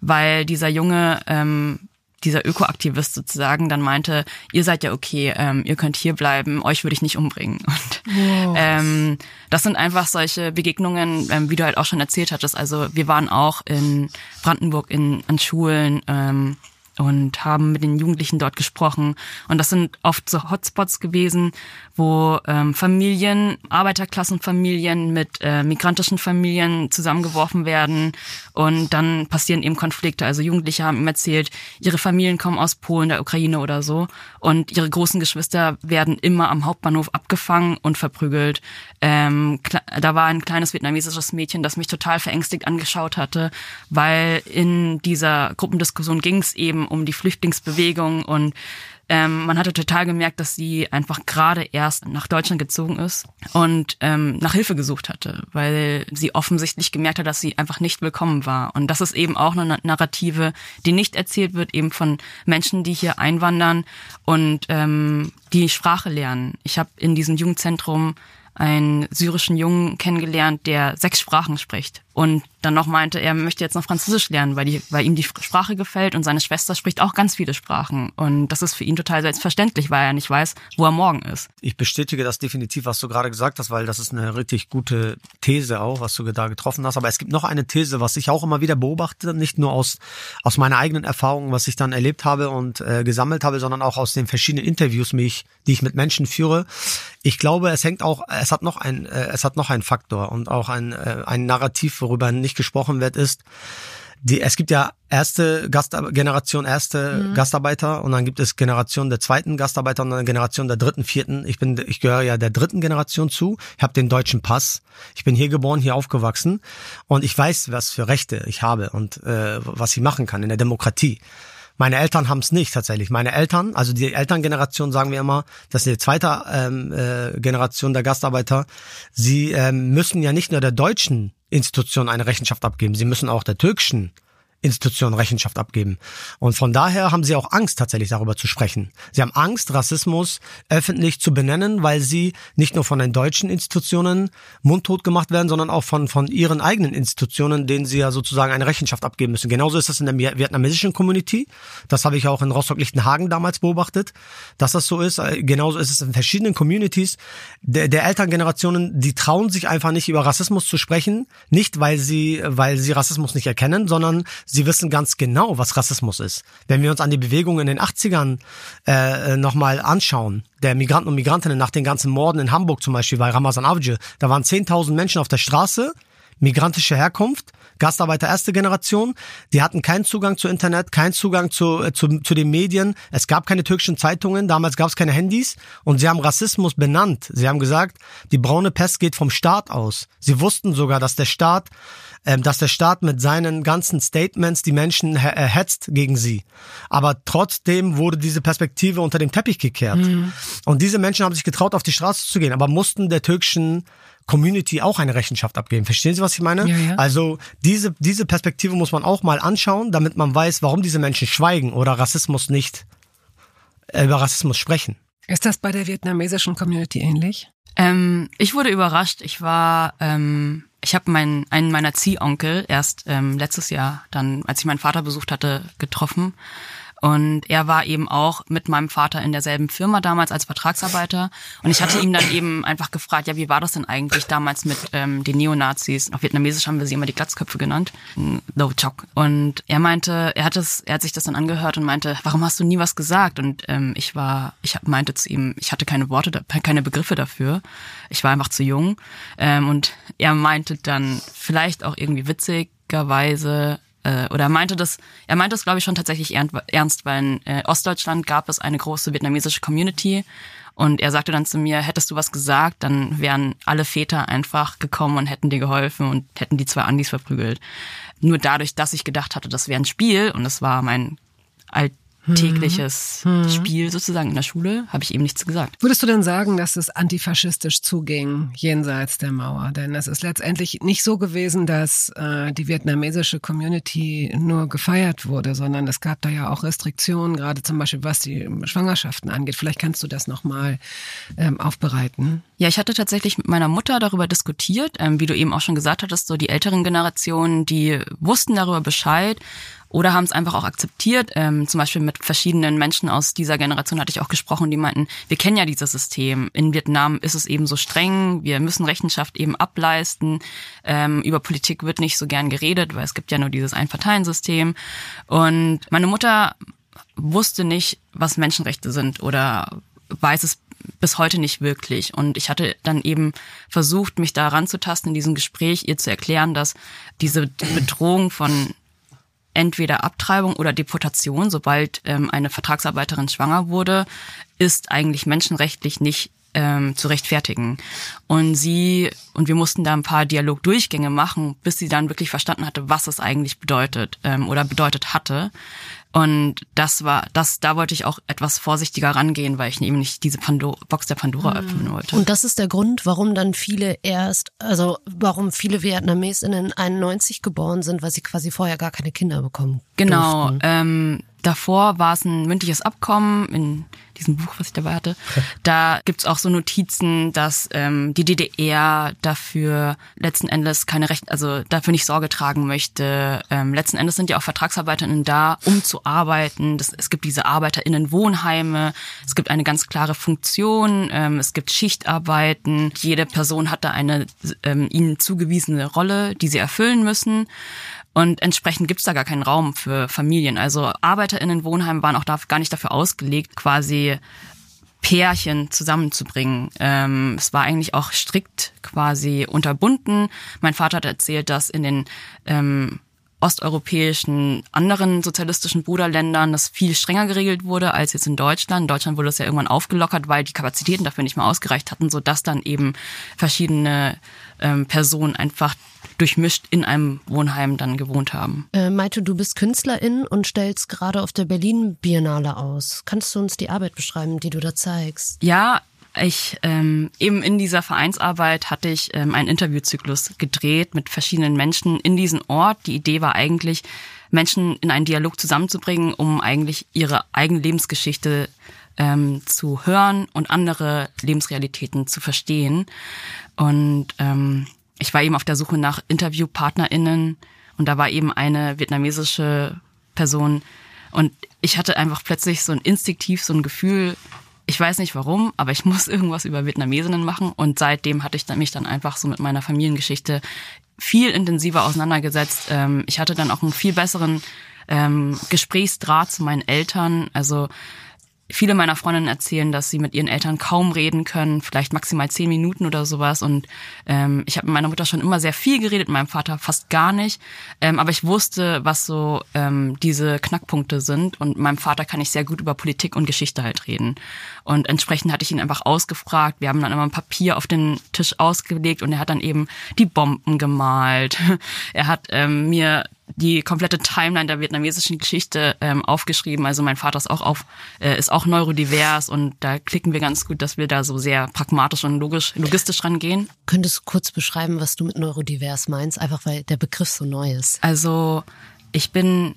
S12: weil dieser Junge ähm, dieser Ökoaktivist sozusagen dann meinte, ihr seid ja okay, ähm, ihr könnt hier bleiben, euch würde ich nicht umbringen. Und wow. ähm, das sind einfach solche Begegnungen, ähm, wie du halt auch schon erzählt hattest. Also wir waren auch in Brandenburg in an Schulen. Ähm, und haben mit den Jugendlichen dort gesprochen. Und das sind oft so Hotspots gewesen, wo ähm, Familien, Arbeiterklassenfamilien mit äh, migrantischen Familien zusammengeworfen werden und dann passieren eben Konflikte. Also Jugendliche haben ihm erzählt, ihre Familien kommen aus Polen, der Ukraine oder so und ihre großen Geschwister werden immer am Hauptbahnhof abgefangen und verprügelt. Ähm, da war ein kleines vietnamesisches Mädchen, das mich total verängstigt angeschaut hatte, weil in dieser Gruppendiskussion ging es eben um die Flüchtlingsbewegung und ähm, man hatte total gemerkt, dass sie einfach gerade erst nach Deutschland gezogen ist und ähm, nach Hilfe gesucht hatte, weil sie offensichtlich gemerkt hat, dass sie einfach nicht willkommen war. Und das ist eben auch eine Narrative, die nicht erzählt wird, eben von Menschen, die hier einwandern und ähm, die Sprache lernen. Ich habe in diesem Jugendzentrum einen syrischen Jungen kennengelernt, der sechs Sprachen spricht und dann noch meinte, er möchte jetzt noch Französisch lernen, weil, die, weil ihm die Sprache gefällt und seine Schwester spricht auch ganz viele Sprachen. Und das ist für ihn total selbstverständlich, weil er nicht weiß, wo er morgen ist.
S11: Ich bestätige das definitiv, was du gerade gesagt hast, weil das ist eine richtig gute These auch, was du da getroffen hast. Aber es gibt noch eine These, was ich auch immer wieder beobachte, nicht nur aus, aus meiner eigenen Erfahrung, was ich dann erlebt habe und äh, gesammelt habe, sondern auch aus den verschiedenen Interviews, mich, die ich mit Menschen führe. Ich glaube, es hängt auch, es hat noch ein, äh, es hat noch einen Faktor und auch ein, äh, ein Narrativ worüber nicht gesprochen wird, ist, die, es gibt ja erste Gast, Generation erste mhm. Gastarbeiter und dann gibt es Generation der zweiten Gastarbeiter und eine Generation der dritten, vierten. Ich bin, ich gehöre ja der dritten Generation zu. Ich habe den deutschen Pass. Ich bin hier geboren, hier aufgewachsen und ich weiß, was für Rechte ich habe und äh, was ich machen kann in der Demokratie. Meine Eltern haben es nicht tatsächlich. Meine Eltern, also die Elterngeneration, sagen wir immer, das ist die zweite ähm, äh, Generation der Gastarbeiter. Sie ähm, müssen ja nicht nur der deutschen Institution eine Rechenschaft abgeben, sie müssen auch der türkischen Institutionen Rechenschaft abgeben. Und von daher haben sie auch Angst, tatsächlich darüber zu sprechen. Sie haben Angst, Rassismus öffentlich zu benennen, weil sie nicht nur von den deutschen Institutionen mundtot gemacht werden, sondern auch von, von ihren eigenen Institutionen, denen sie ja sozusagen eine Rechenschaft abgeben müssen. Genauso ist das in der vietnamesischen Community. Das habe ich auch in Rostock-Lichtenhagen damals beobachtet, dass das so ist. Genauso ist es in verschiedenen Communities der, der Elterngenerationen, die trauen sich einfach nicht über Rassismus zu sprechen. Nicht, weil sie, weil sie Rassismus nicht erkennen, sondern sie wissen ganz genau, was Rassismus ist. Wenn wir uns an die Bewegung in den 80ern äh, nochmal anschauen, der Migranten und Migrantinnen nach den ganzen Morden in Hamburg zum Beispiel bei Ramazan Avcı, da waren 10.000 Menschen auf der Straße, migrantische Herkunft, Gastarbeiter erste Generation. Die hatten keinen Zugang zu Internet, keinen Zugang zu, äh, zu, zu den Medien. Es gab keine türkischen Zeitungen, damals gab es keine Handys. Und sie haben Rassismus benannt. Sie haben gesagt, die braune Pest geht vom Staat aus. Sie wussten sogar, dass der Staat ähm, dass der Staat mit seinen ganzen Statements die Menschen hetzt gegen sie. Aber trotzdem wurde diese Perspektive unter dem Teppich gekehrt. Mhm. Und diese Menschen haben sich getraut, auf die Straße zu gehen, aber mussten der türkischen Community auch eine Rechenschaft abgeben. Verstehen Sie, was ich meine? Ja, ja. Also diese, diese Perspektive muss man auch mal anschauen, damit man weiß, warum diese Menschen schweigen oder Rassismus nicht äh, über Rassismus sprechen.
S6: Ist das bei der vietnamesischen Community ähnlich?
S12: Ähm, ich wurde überrascht. Ich war ähm, ich habe meinen einen meiner Ziehonkel erst ähm, letztes Jahr dann, als ich meinen Vater besucht hatte, getroffen und er war eben auch mit meinem Vater in derselben Firma damals als Vertragsarbeiter. Und ich hatte ihm dann eben einfach gefragt, ja, wie war das denn eigentlich damals mit ähm, den Neonazis? Auf Vietnamesisch haben wir sie immer die Glatzköpfe genannt. Lo Chok. Und er meinte, er hat es, er hat sich das dann angehört und meinte, warum hast du nie was gesagt? Und ähm, ich war, ich meinte zu ihm, ich hatte keine Worte, keine Begriffe dafür. Ich war einfach zu jung. Ähm, und er meinte dann vielleicht auch irgendwie witzigerweise, äh, oder er meinte das, er meinte das glaube ich schon tatsächlich ernst, weil in äh, Ostdeutschland gab es eine große vietnamesische Community und er sagte dann zu mir, hättest du was gesagt, dann wären alle Väter einfach gekommen und hätten dir geholfen und hätten die zwei Andis verprügelt. Nur dadurch, dass ich gedacht hatte, das wäre ein Spiel und es war mein alt tägliches hm. Spiel sozusagen in der Schule, habe ich eben nichts gesagt.
S6: Würdest du denn sagen, dass es antifaschistisch zuging jenseits der Mauer? Denn es ist letztendlich nicht so gewesen, dass äh, die vietnamesische Community nur gefeiert wurde, sondern es gab da ja auch Restriktionen, gerade zum Beispiel was die Schwangerschaften angeht. Vielleicht kannst du das nochmal ähm, aufbereiten.
S12: Ja, ich hatte tatsächlich mit meiner Mutter darüber diskutiert, ähm, wie du eben auch schon gesagt hattest, so die älteren Generationen, die wussten darüber Bescheid oder haben es einfach auch akzeptiert. Ähm, zum Beispiel mit verschiedenen Menschen aus dieser Generation hatte ich auch gesprochen, die meinten, wir kennen ja dieses System. In Vietnam ist es eben so streng, wir müssen Rechenschaft eben ableisten. Ähm, über Politik wird nicht so gern geredet, weil es gibt ja nur dieses Einparteiensystem. Und meine Mutter wusste nicht, was Menschenrechte sind oder weiß es bis heute nicht wirklich. Und ich hatte dann eben versucht, mich da ranzutasten in diesem Gespräch, ihr zu erklären, dass diese Bedrohung von entweder Abtreibung oder Deportation, sobald ähm, eine Vertragsarbeiterin schwanger wurde, ist eigentlich menschenrechtlich nicht ähm, zu rechtfertigen. Und sie, und wir mussten da ein paar Dialogdurchgänge machen, bis sie dann wirklich verstanden hatte, was es eigentlich bedeutet ähm, oder bedeutet hatte. Und das war, das, da wollte ich auch etwas vorsichtiger rangehen, weil ich eben nicht diese Pandora, Box der Pandora mhm. öffnen wollte.
S7: Und das ist der Grund, warum dann viele erst, also warum viele Vietnamesinnen 91 geboren sind, weil sie quasi vorher gar keine Kinder bekommen.
S12: Genau. Ähm, davor war es ein mündliches Abkommen in diesem Buch, was ich dabei hatte, da gibt's auch so Notizen, dass ähm, die DDR dafür letzten Endes keine Rechte, also dafür nicht Sorge tragen möchte. Ähm, letzten Endes sind ja auch VertragsarbeiterInnen da, um zu arbeiten. Das, es gibt diese ArbeiterInnen-Wohnheime, es gibt eine ganz klare Funktion, ähm, es gibt Schichtarbeiten. Jede Person hat da eine ähm, ihnen zugewiesene Rolle, die sie erfüllen müssen. Und entsprechend gibt's da gar keinen Raum für Familien. Also ArbeiterInnen-Wohnheime waren auch da, gar nicht dafür ausgelegt, quasi Pärchen zusammenzubringen. Ähm, es war eigentlich auch strikt quasi unterbunden. Mein Vater hat erzählt, dass in den ähm, osteuropäischen anderen sozialistischen Bruderländern das viel strenger geregelt wurde als jetzt in Deutschland. In Deutschland wurde das ja irgendwann aufgelockert, weil die Kapazitäten dafür nicht mehr ausgereicht hatten, so dass dann eben verschiedene ähm, Personen einfach durchmischt in einem Wohnheim dann gewohnt haben.
S7: Äh, Maite, du bist Künstlerin und stellst gerade auf der Berlin Biennale aus. Kannst du uns die Arbeit beschreiben, die du da zeigst?
S12: Ja, ich ähm, eben in dieser Vereinsarbeit hatte ich ähm, einen Interviewzyklus gedreht mit verschiedenen Menschen in diesen Ort. Die Idee war eigentlich, Menschen in einen Dialog zusammenzubringen, um eigentlich ihre eigene Lebensgeschichte ähm, zu hören und andere Lebensrealitäten zu verstehen. Und ähm, ich war eben auf der Suche nach InterviewpartnerInnen und da war eben eine vietnamesische Person und ich hatte einfach plötzlich so ein instinktiv so ein Gefühl, ich weiß nicht warum, aber ich muss irgendwas über Vietnamesinnen machen und seitdem hatte ich mich dann einfach so mit meiner Familiengeschichte viel intensiver auseinandergesetzt. Ähm, ich hatte dann auch einen viel besseren ähm, Gesprächsdraht zu meinen Eltern. Also viele meiner Freundinnen erzählen, dass sie mit ihren Eltern kaum reden können, vielleicht maximal zehn Minuten oder sowas. Und ähm, ich habe mit meiner Mutter schon immer sehr viel geredet, mit meinem Vater fast gar nicht. Aber ich wusste, was so diese Knackpunkte sind. Und meinem Vater kann ich sehr gut über Politik und Geschichte halt reden. Und entsprechend hatte ich ihn einfach ausgefragt. Wir haben dann immer ein Papier auf den Tisch ausgelegt und er hat dann eben die Bomben gemalt. Er hat ähm, mir die komplette Timeline der vietnamesischen Geschichte ähm, aufgeschrieben. Also mein Vater ist auch auf, äh, ist auch neurodivers und da klicken wir ganz gut, dass wir da so sehr pragmatisch und logisch, logistisch rangehen.
S7: Könntest du kurz beschreiben, was du mit neurodivers meinst? Einfach weil der Begriff so neu ist.
S12: Also ich bin,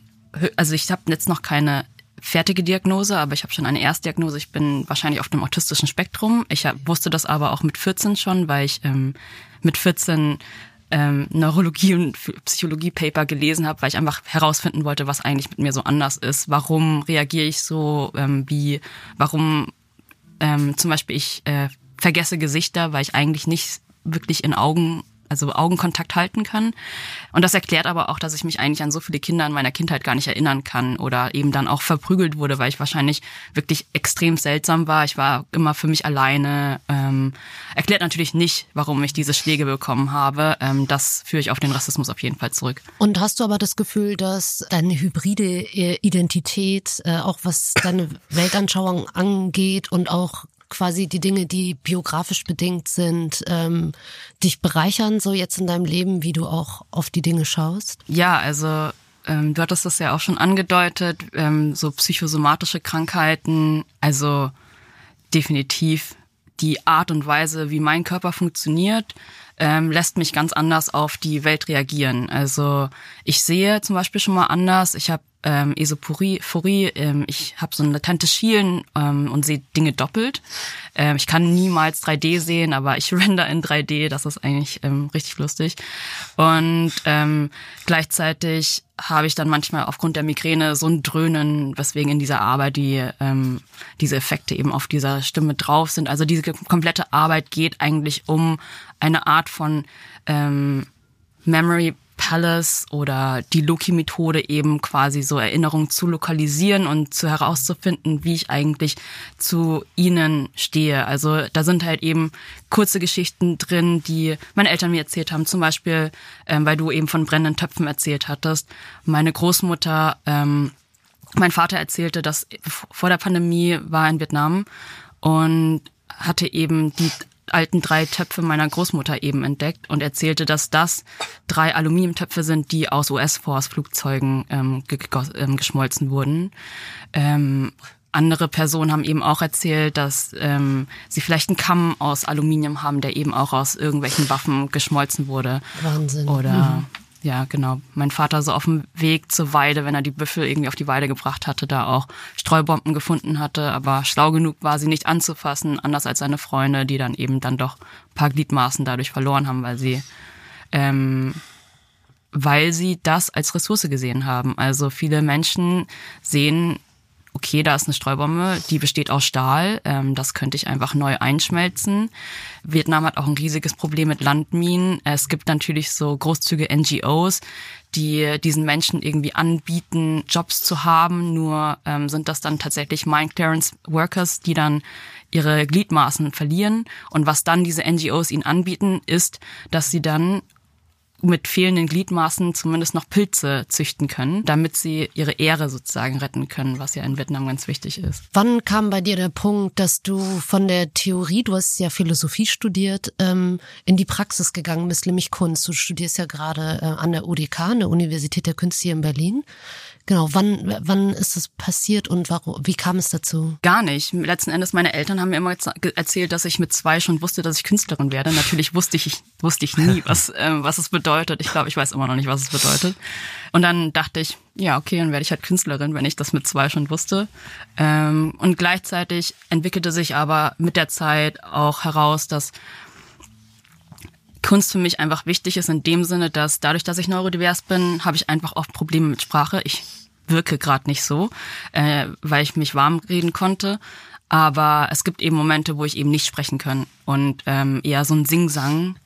S12: also ich habe jetzt noch keine fertige Diagnose, aber ich habe schon eine Erstdiagnose. Ich bin wahrscheinlich auf dem autistischen Spektrum. Ich hab, wusste das aber auch mit 14 schon, weil ich ähm, mit 14 ähm, Neurologie und Psychologie-Paper gelesen habe, weil ich einfach herausfinden wollte, was eigentlich mit mir so anders ist. Warum reagiere ich so, ähm, wie, warum ähm, zum Beispiel ich äh, vergesse Gesichter, weil ich eigentlich nicht wirklich in Augen also Augenkontakt halten kann. Und das erklärt aber auch, dass ich mich eigentlich an so viele Kinder in meiner Kindheit gar nicht erinnern kann oder eben dann auch verprügelt wurde, weil ich wahrscheinlich wirklich extrem seltsam war. Ich war immer für mich alleine. Ähm, erklärt natürlich nicht, warum ich diese Schläge bekommen habe. Ähm, das führe ich auf den Rassismus auf jeden Fall zurück.
S7: Und hast du aber das Gefühl, dass deine hybride Identität, äh, auch was deine Weltanschauung angeht und auch quasi die Dinge, die biografisch bedingt sind, ähm, dich bereichern, so jetzt in deinem Leben, wie du auch auf die Dinge schaust?
S12: Ja, also ähm, du hattest das ja auch schon angedeutet, ähm, so psychosomatische Krankheiten, also definitiv die Art und Weise, wie mein Körper funktioniert, ähm, lässt mich ganz anders auf die Welt reagieren. Also ich sehe zum Beispiel schon mal anders. Ich habe ähm, Esophorie, ähm, ich habe so ein latentes Schielen ähm, und sehe Dinge doppelt. Ähm, ich kann niemals 3D sehen, aber ich render in 3D, das ist eigentlich ähm, richtig lustig. Und ähm, gleichzeitig habe ich dann manchmal aufgrund der Migräne so ein Dröhnen, weswegen in dieser Arbeit die ähm, diese Effekte eben auf dieser Stimme drauf sind. Also diese komplette Arbeit geht eigentlich um eine Art von ähm, Memory Palace oder die Loki-Methode eben quasi so Erinnerungen zu lokalisieren und zu herauszufinden, wie ich eigentlich zu ihnen stehe. Also da sind halt eben kurze Geschichten drin, die meine Eltern mir erzählt haben. Zum Beispiel, ähm, weil du eben von brennenden Töpfen erzählt hattest. Meine Großmutter, ähm, mein Vater erzählte, dass vor der Pandemie war in Vietnam und hatte eben die alten drei Töpfe meiner Großmutter eben entdeckt und erzählte, dass das drei Aluminiumtöpfe sind, die aus US-Force-Flugzeugen ähm, ähm, geschmolzen wurden. Ähm, andere Personen haben eben auch erzählt, dass ähm, sie vielleicht einen Kamm aus Aluminium haben, der eben auch aus irgendwelchen Waffen geschmolzen wurde.
S7: Wahnsinn.
S12: Oder mhm ja, genau. Mein Vater so auf dem Weg zur Weide, wenn er die Büffel irgendwie auf die Weide gebracht hatte, da auch Streubomben gefunden hatte, aber schlau genug war sie nicht anzufassen, anders als seine Freunde, die dann eben dann doch ein paar Gliedmaßen dadurch verloren haben, weil sie ähm, weil sie das als Ressource gesehen haben. Also viele Menschen sehen okay, da ist eine Streubombe, die besteht aus Stahl, ähm, das könnte ich einfach neu einschmelzen. Vietnam hat auch ein riesiges Problem mit Landminen. Es gibt natürlich so großzügige NGOs, die diesen Menschen irgendwie anbieten, Jobs zu haben. Nur ähm, sind das dann tatsächlich Mine Clearance Workers, die dann ihre Gliedmaßen verlieren. Und was dann diese NGOs ihnen anbieten, ist, dass sie dann mit fehlenden Gliedmaßen zumindest noch Pilze züchten können, damit sie ihre Ehre sozusagen retten können, was ja in Vietnam ganz wichtig ist.
S7: Wann kam bei dir der Punkt, dass du von der Theorie, du hast ja Philosophie studiert, ähm, in die Praxis gegangen bist, nämlich Kunst? Du studierst ja gerade äh, an der UDK, an der Universität der Künste hier in Berlin. Genau, wann, wann ist das passiert und warum, wie kam es dazu?
S12: Gar nicht. Letzten Endes, meine Eltern haben mir immer erzählt, dass ich mit zwei schon wusste, dass ich Künstlerin werde. Natürlich wusste ich, wusste ich nie, was, äh, was es bedeutet. Ich glaube, ich weiß immer noch nicht, was es bedeutet. Und dann dachte ich, ja, okay, dann werde ich halt Künstlerin, wenn ich das mit zwei schon wusste. Ähm, und gleichzeitig entwickelte sich aber mit der Zeit auch heraus, dass Kunst für mich einfach wichtig ist in dem Sinne, dass dadurch, dass ich neurodivers bin, habe ich einfach oft Probleme mit Sprache. Ich wirke gerade nicht so, äh, weil ich mich warm reden konnte. Aber es gibt eben Momente, wo ich eben nicht sprechen kann und ähm, eher so ein Singsang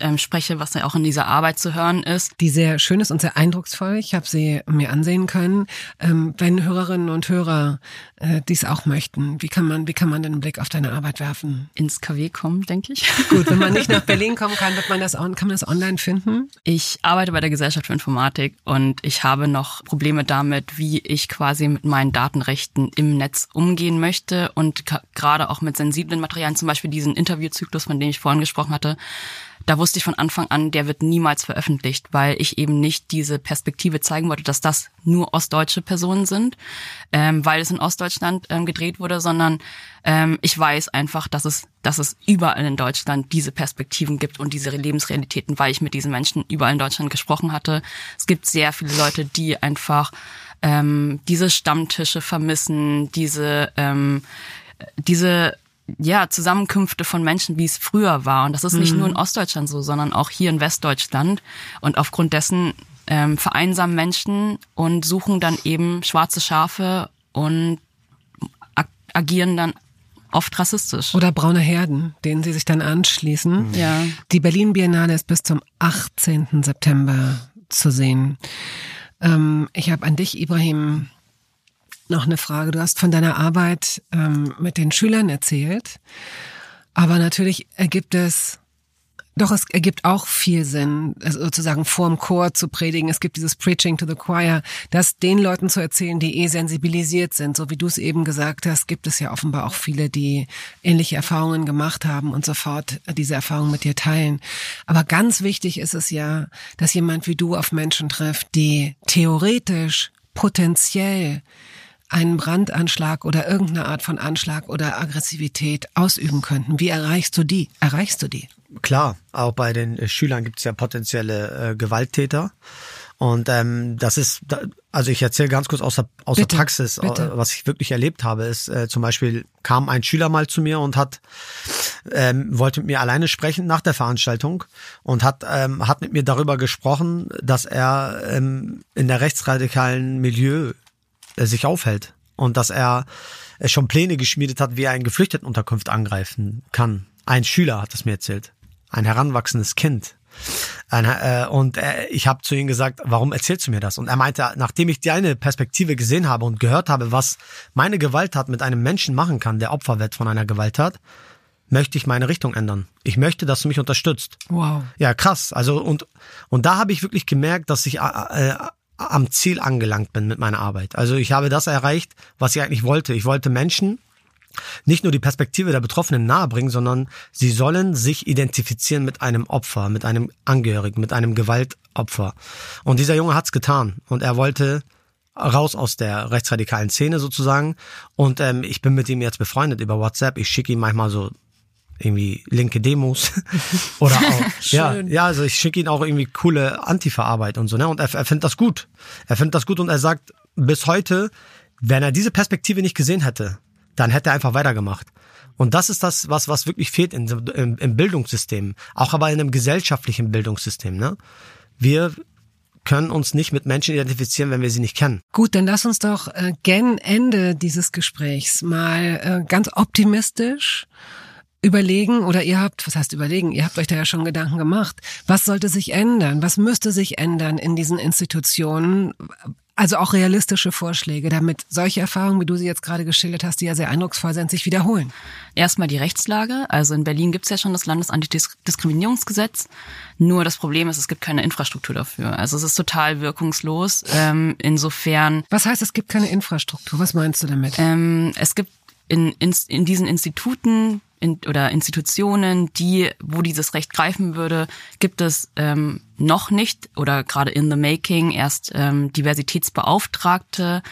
S12: ähm, spreche, was ja auch in dieser Arbeit zu hören ist.
S6: Die sehr schön ist und sehr eindrucksvoll. Ich habe sie mir ansehen können. Ähm, wenn Hörerinnen und Hörer äh, dies auch möchten, wie kann man, wie kann man denn einen Blick auf deine Arbeit werfen?
S12: Ins KW kommen, denke ich.
S6: Gut, wenn man nicht nach Berlin kommen kann, wird man das, kann man das online finden?
S12: Ich arbeite bei der Gesellschaft für Informatik und ich habe noch Probleme damit, wie ich quasi mit meinen Datenrechten im Netz umgehen möchte und gerade auch mit sensiblen Materialien, zum Beispiel diesen Interviewzyklus, von dem ich vorhin gesprochen hatte, da wusste ich von Anfang an, der wird niemals veröffentlicht, weil ich eben nicht diese Perspektive zeigen wollte, dass das nur ostdeutsche Personen sind, ähm, weil es in Ostdeutschland ähm, gedreht wurde, sondern ähm, ich weiß einfach, dass es, dass es überall in Deutschland diese Perspektiven gibt und diese Lebensrealitäten, weil ich mit diesen Menschen überall in Deutschland gesprochen hatte. Es gibt sehr viele Leute, die einfach ähm, diese Stammtische vermissen, diese ähm, diese ja, Zusammenkünfte von Menschen, wie es früher war. Und das ist nicht mhm. nur in Ostdeutschland so, sondern auch hier in Westdeutschland. Und aufgrund dessen ähm, vereinsamen Menschen und suchen dann eben schwarze Schafe und ag agieren dann oft rassistisch.
S6: Oder braune Herden, denen sie sich dann anschließen.
S12: Ja.
S6: Die Berlin Biennale ist bis zum 18. September zu sehen. Ähm, ich habe an dich, Ibrahim, noch eine Frage. Du hast von deiner Arbeit ähm, mit den Schülern erzählt, aber natürlich ergibt es doch, es ergibt auch viel Sinn, also sozusagen vorm Chor zu predigen. Es gibt dieses Preaching to the Choir, das den Leuten zu erzählen, die eh sensibilisiert sind. So wie du es eben gesagt hast, gibt es ja offenbar auch viele, die ähnliche Erfahrungen gemacht haben und sofort diese Erfahrungen mit dir teilen. Aber ganz wichtig ist es ja, dass jemand wie du auf Menschen trifft, die theoretisch, potenziell einen Brandanschlag oder irgendeine Art von Anschlag oder Aggressivität ausüben könnten. Wie erreichst du die? Erreichst du die?
S11: Klar, auch bei den äh, Schülern gibt es ja potenzielle äh, Gewalttäter. Und ähm, das ist, also ich erzähle ganz kurz aus der, aus bitte, der Praxis, bitte. Was ich wirklich erlebt habe, ist äh, zum Beispiel kam ein Schüler mal zu mir und hat ähm, wollte mit mir alleine sprechen nach der Veranstaltung und hat ähm, hat mit mir darüber gesprochen, dass er ähm, in der rechtsradikalen Milieu sich aufhält und dass er äh, schon Pläne geschmiedet hat, wie er eine Geflüchtetenunterkunft angreifen kann. Ein Schüler hat es mir erzählt, ein heranwachsendes Kind. Ein, äh, und äh, ich habe zu ihm gesagt, warum erzählst du mir das? Und er meinte, nachdem ich deine Perspektive gesehen habe und gehört habe, was meine Gewalttat mit einem Menschen machen kann, der Opfer wird von einer Gewalttat, möchte ich meine Richtung ändern. Ich möchte, dass du mich unterstützt.
S6: Wow.
S11: Ja, krass. Also und und da habe ich wirklich gemerkt, dass ich äh, am Ziel angelangt bin mit meiner Arbeit. Also ich habe das erreicht, was ich eigentlich wollte. Ich wollte Menschen nicht nur die Perspektive der Betroffenen nahebringen, sondern sie sollen sich identifizieren mit einem Opfer, mit einem Angehörigen, mit einem Gewaltopfer. Und dieser Junge hat's getan und er wollte raus aus der rechtsradikalen Szene sozusagen. Und ähm, ich bin mit ihm jetzt befreundet über WhatsApp. Ich schicke ihm manchmal so irgendwie linke Demos. Oder auch ja ja also ich schicke ihn auch irgendwie coole Antifa-Arbeit und so ne? Und er, er findet das gut. Er findet das gut und er sagt bis heute wenn er diese Perspektive nicht gesehen hätte dann hätte er einfach weitergemacht. Und das ist das was was wirklich fehlt in, im, im Bildungssystem auch aber in einem gesellschaftlichen Bildungssystem ne? Wir können uns nicht mit Menschen identifizieren, wenn wir sie nicht kennen.
S6: Gut, dann lass uns doch äh, gen Ende dieses Gesprächs mal äh, ganz optimistisch überlegen oder ihr habt, was heißt überlegen, ihr habt euch da ja schon Gedanken gemacht, was sollte sich ändern, was müsste sich ändern in diesen Institutionen, also auch realistische Vorschläge, damit solche Erfahrungen, wie du sie jetzt gerade geschildert hast, die ja sehr eindrucksvoll sind, sich wiederholen.
S12: Erstmal die Rechtslage. Also in Berlin gibt es ja schon das Landesantidiskriminierungsgesetz. Nur das Problem ist, es gibt keine Infrastruktur dafür. Also es ist total wirkungslos. Ähm, insofern.
S6: Was heißt, es gibt keine Infrastruktur? Was meinst du damit?
S12: Ähm, es gibt in, in, in diesen Instituten in, oder Institutionen, die, wo dieses Recht greifen würde, gibt es ähm, noch nicht oder gerade in the making erst ähm, Diversitätsbeauftragte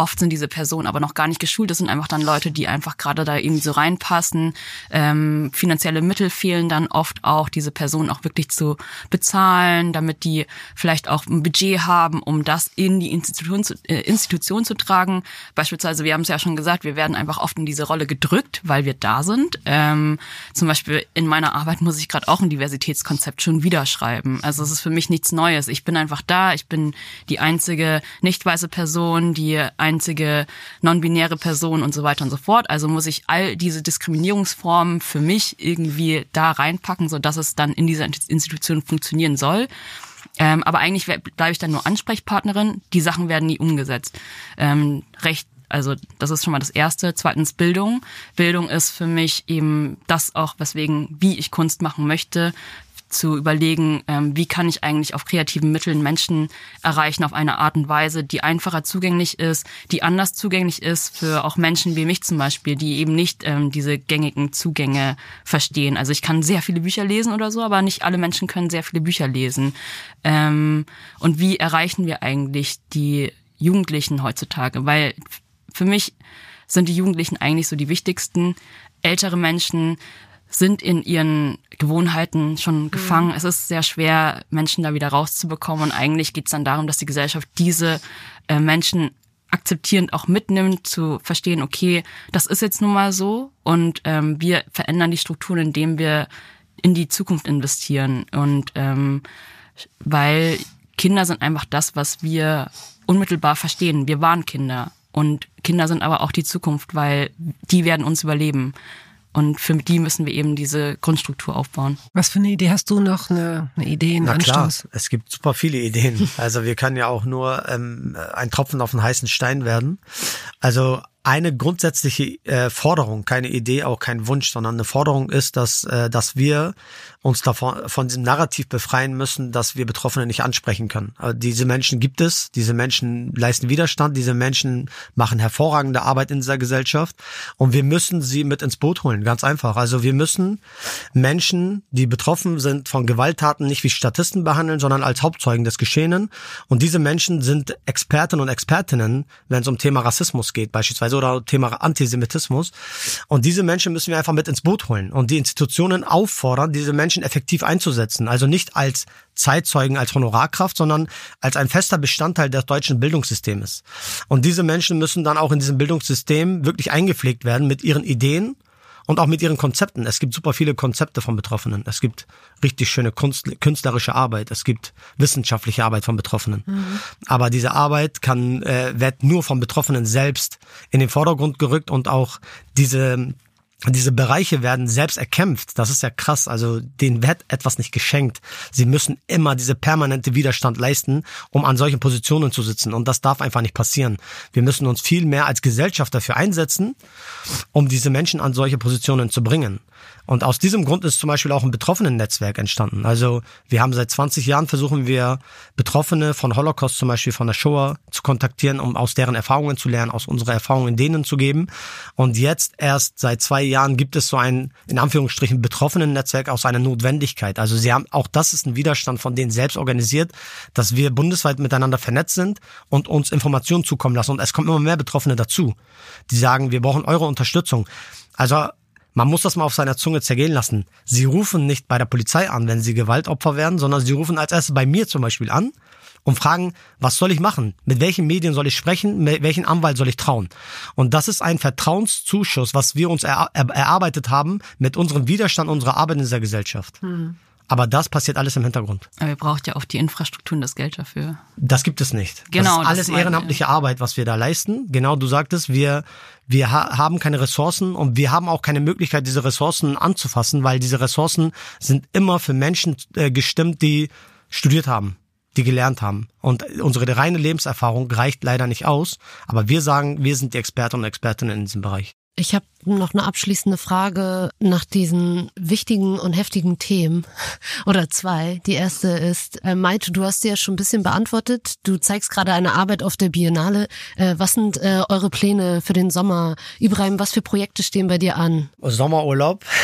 S12: Oft sind diese Personen aber noch gar nicht geschult. Das sind einfach dann Leute, die einfach gerade da irgendwie so reinpassen. Ähm, finanzielle Mittel fehlen dann oft auch, diese Personen auch wirklich zu bezahlen, damit die vielleicht auch ein Budget haben, um das in die Institution zu, äh, Institution zu tragen. Beispielsweise, wir haben es ja schon gesagt, wir werden einfach oft in diese Rolle gedrückt, weil wir da sind. Ähm, zum Beispiel in meiner Arbeit muss ich gerade auch ein Diversitätskonzept schon wieder schreiben. Also Das ist für mich nichts Neues. Ich bin einfach da. Ich bin die einzige nicht weiße Person, die einzige non-binäre Person und so weiter und so fort. Also muss ich all diese Diskriminierungsformen für mich irgendwie da reinpacken, so dass es dann in dieser Institution funktionieren soll. Ähm, aber eigentlich bleibe ich dann nur Ansprechpartnerin. Die Sachen werden nie umgesetzt. Ähm, Recht also das ist schon mal das Erste. Zweitens Bildung. Bildung ist für mich eben das auch, weswegen, wie ich Kunst machen möchte, zu überlegen, ähm, wie kann ich eigentlich auf kreativen Mitteln Menschen erreichen auf eine Art und Weise, die einfacher zugänglich ist, die anders zugänglich ist für auch Menschen wie mich zum Beispiel, die eben nicht ähm, diese gängigen Zugänge verstehen. Also ich kann sehr viele Bücher lesen oder so, aber nicht alle Menschen können sehr viele Bücher lesen. Ähm, und wie erreichen wir eigentlich die Jugendlichen heutzutage? Weil für mich sind die Jugendlichen eigentlich so die wichtigsten. Ältere Menschen sind in ihren Gewohnheiten schon mhm. gefangen. Mhm. Es ist sehr schwer, Menschen da wieder rauszubekommen. Und eigentlich geht es dann darum, dass die Gesellschaft diese äh, Menschen akzeptierend auch mitnimmt, zu verstehen, okay, das ist jetzt nun mal so und ähm, wir verändern die Strukturen, indem wir in die Zukunft investieren. Und ähm, weil Kinder sind einfach das, was wir unmittelbar verstehen. Wir waren Kinder und Kinder sind aber auch die Zukunft, weil die werden uns überleben. Und für die müssen wir eben diese Grundstruktur aufbauen.
S6: Was für eine Idee hast du noch? Eine, eine Idee, einen Na Anstoß?
S11: Klar, es gibt super viele Ideen. Also wir können ja auch nur ähm, ein Tropfen auf den heißen Stein werden. Also eine grundsätzliche äh, Forderung, keine Idee, auch kein Wunsch, sondern eine Forderung ist, dass, äh, dass wir uns davon von diesem Narrativ befreien müssen, dass wir Betroffene nicht ansprechen können. Aber diese Menschen gibt es, diese Menschen leisten Widerstand, diese Menschen machen hervorragende Arbeit in dieser Gesellschaft und wir müssen sie mit ins Boot holen, ganz einfach. Also wir müssen Menschen, die betroffen sind von Gewalttaten, nicht wie Statisten behandeln, sondern als Hauptzeugen des Geschehenen. Und diese Menschen sind Experten und Expertinnen, wenn es um Thema Rassismus geht, beispielsweise, oder Thema Antisemitismus. Und diese Menschen müssen wir einfach mit ins Boot holen und die Institutionen auffordern, diese Menschen Menschen effektiv einzusetzen. Also nicht als Zeitzeugen, als Honorarkraft, sondern als ein fester Bestandteil des deutschen Bildungssystems. Und diese Menschen müssen dann auch in diesem Bildungssystem wirklich eingepflegt werden mit ihren Ideen und auch mit ihren Konzepten. Es gibt super viele Konzepte von Betroffenen. Es gibt richtig schöne Kunst, künstlerische Arbeit. Es gibt wissenschaftliche Arbeit von Betroffenen. Mhm. Aber diese Arbeit kann äh, wird nur von Betroffenen selbst in den Vordergrund gerückt und auch diese diese Bereiche werden selbst erkämpft. Das ist ja krass. Also denen wird etwas nicht geschenkt. Sie müssen immer diese permanente Widerstand leisten, um an solchen Positionen zu sitzen. Und das darf einfach nicht passieren. Wir müssen uns viel mehr als Gesellschaft dafür einsetzen, um diese Menschen an solche Positionen zu bringen. Und aus diesem Grund ist zum Beispiel auch ein Betroffenen-Netzwerk entstanden. Also wir haben seit 20 Jahren versuchen wir Betroffene von Holocaust zum Beispiel von der Shoah zu kontaktieren, um aus deren Erfahrungen zu lernen, aus unserer Erfahrungen denen zu geben. Und jetzt erst seit zwei Jahren gibt es so ein, in Anführungsstrichen, Betroffenen-Netzwerk aus einer Notwendigkeit. Also sie haben, auch das ist ein Widerstand von denen selbst organisiert, dass wir bundesweit miteinander vernetzt sind und uns Informationen zukommen lassen. Und es kommen immer mehr Betroffene dazu, die sagen, wir brauchen eure Unterstützung. Also man muss das mal auf seiner Zunge zergehen lassen. Sie rufen nicht bei der Polizei an, wenn sie Gewaltopfer werden, sondern sie rufen als erstes bei mir zum Beispiel an und fragen, was soll ich machen? Mit welchen Medien soll ich sprechen? Mit welchen Anwalt soll ich trauen? Und das ist ein Vertrauenszuschuss, was wir uns er er erarbeitet haben mit unserem Widerstand unserer Arbeit in dieser Gesellschaft. Hm. Aber das passiert alles im Hintergrund.
S12: Aber ihr braucht ja auch die Infrastruktur und das Geld dafür.
S11: Das gibt es nicht. Genau. Das ist alles das ehrenamtliche Arbeit, was wir da leisten. Genau, du sagtest, wir, wir ha haben keine Ressourcen und wir haben auch keine Möglichkeit, diese Ressourcen anzufassen, weil diese Ressourcen sind immer für Menschen äh, gestimmt, die studiert haben die gelernt haben. Und unsere reine Lebenserfahrung reicht leider nicht aus. Aber wir sagen, wir sind die Experten und Expertinnen in diesem Bereich.
S7: Ich habe noch eine abschließende Frage nach diesen wichtigen und heftigen Themen oder zwei. Die erste ist, äh, Maite, du hast sie ja schon ein bisschen beantwortet. Du zeigst gerade eine Arbeit auf der Biennale. Äh, was sind äh, eure Pläne für den Sommer? Ibrahim, was für Projekte stehen bei dir an?
S11: Sommerurlaub.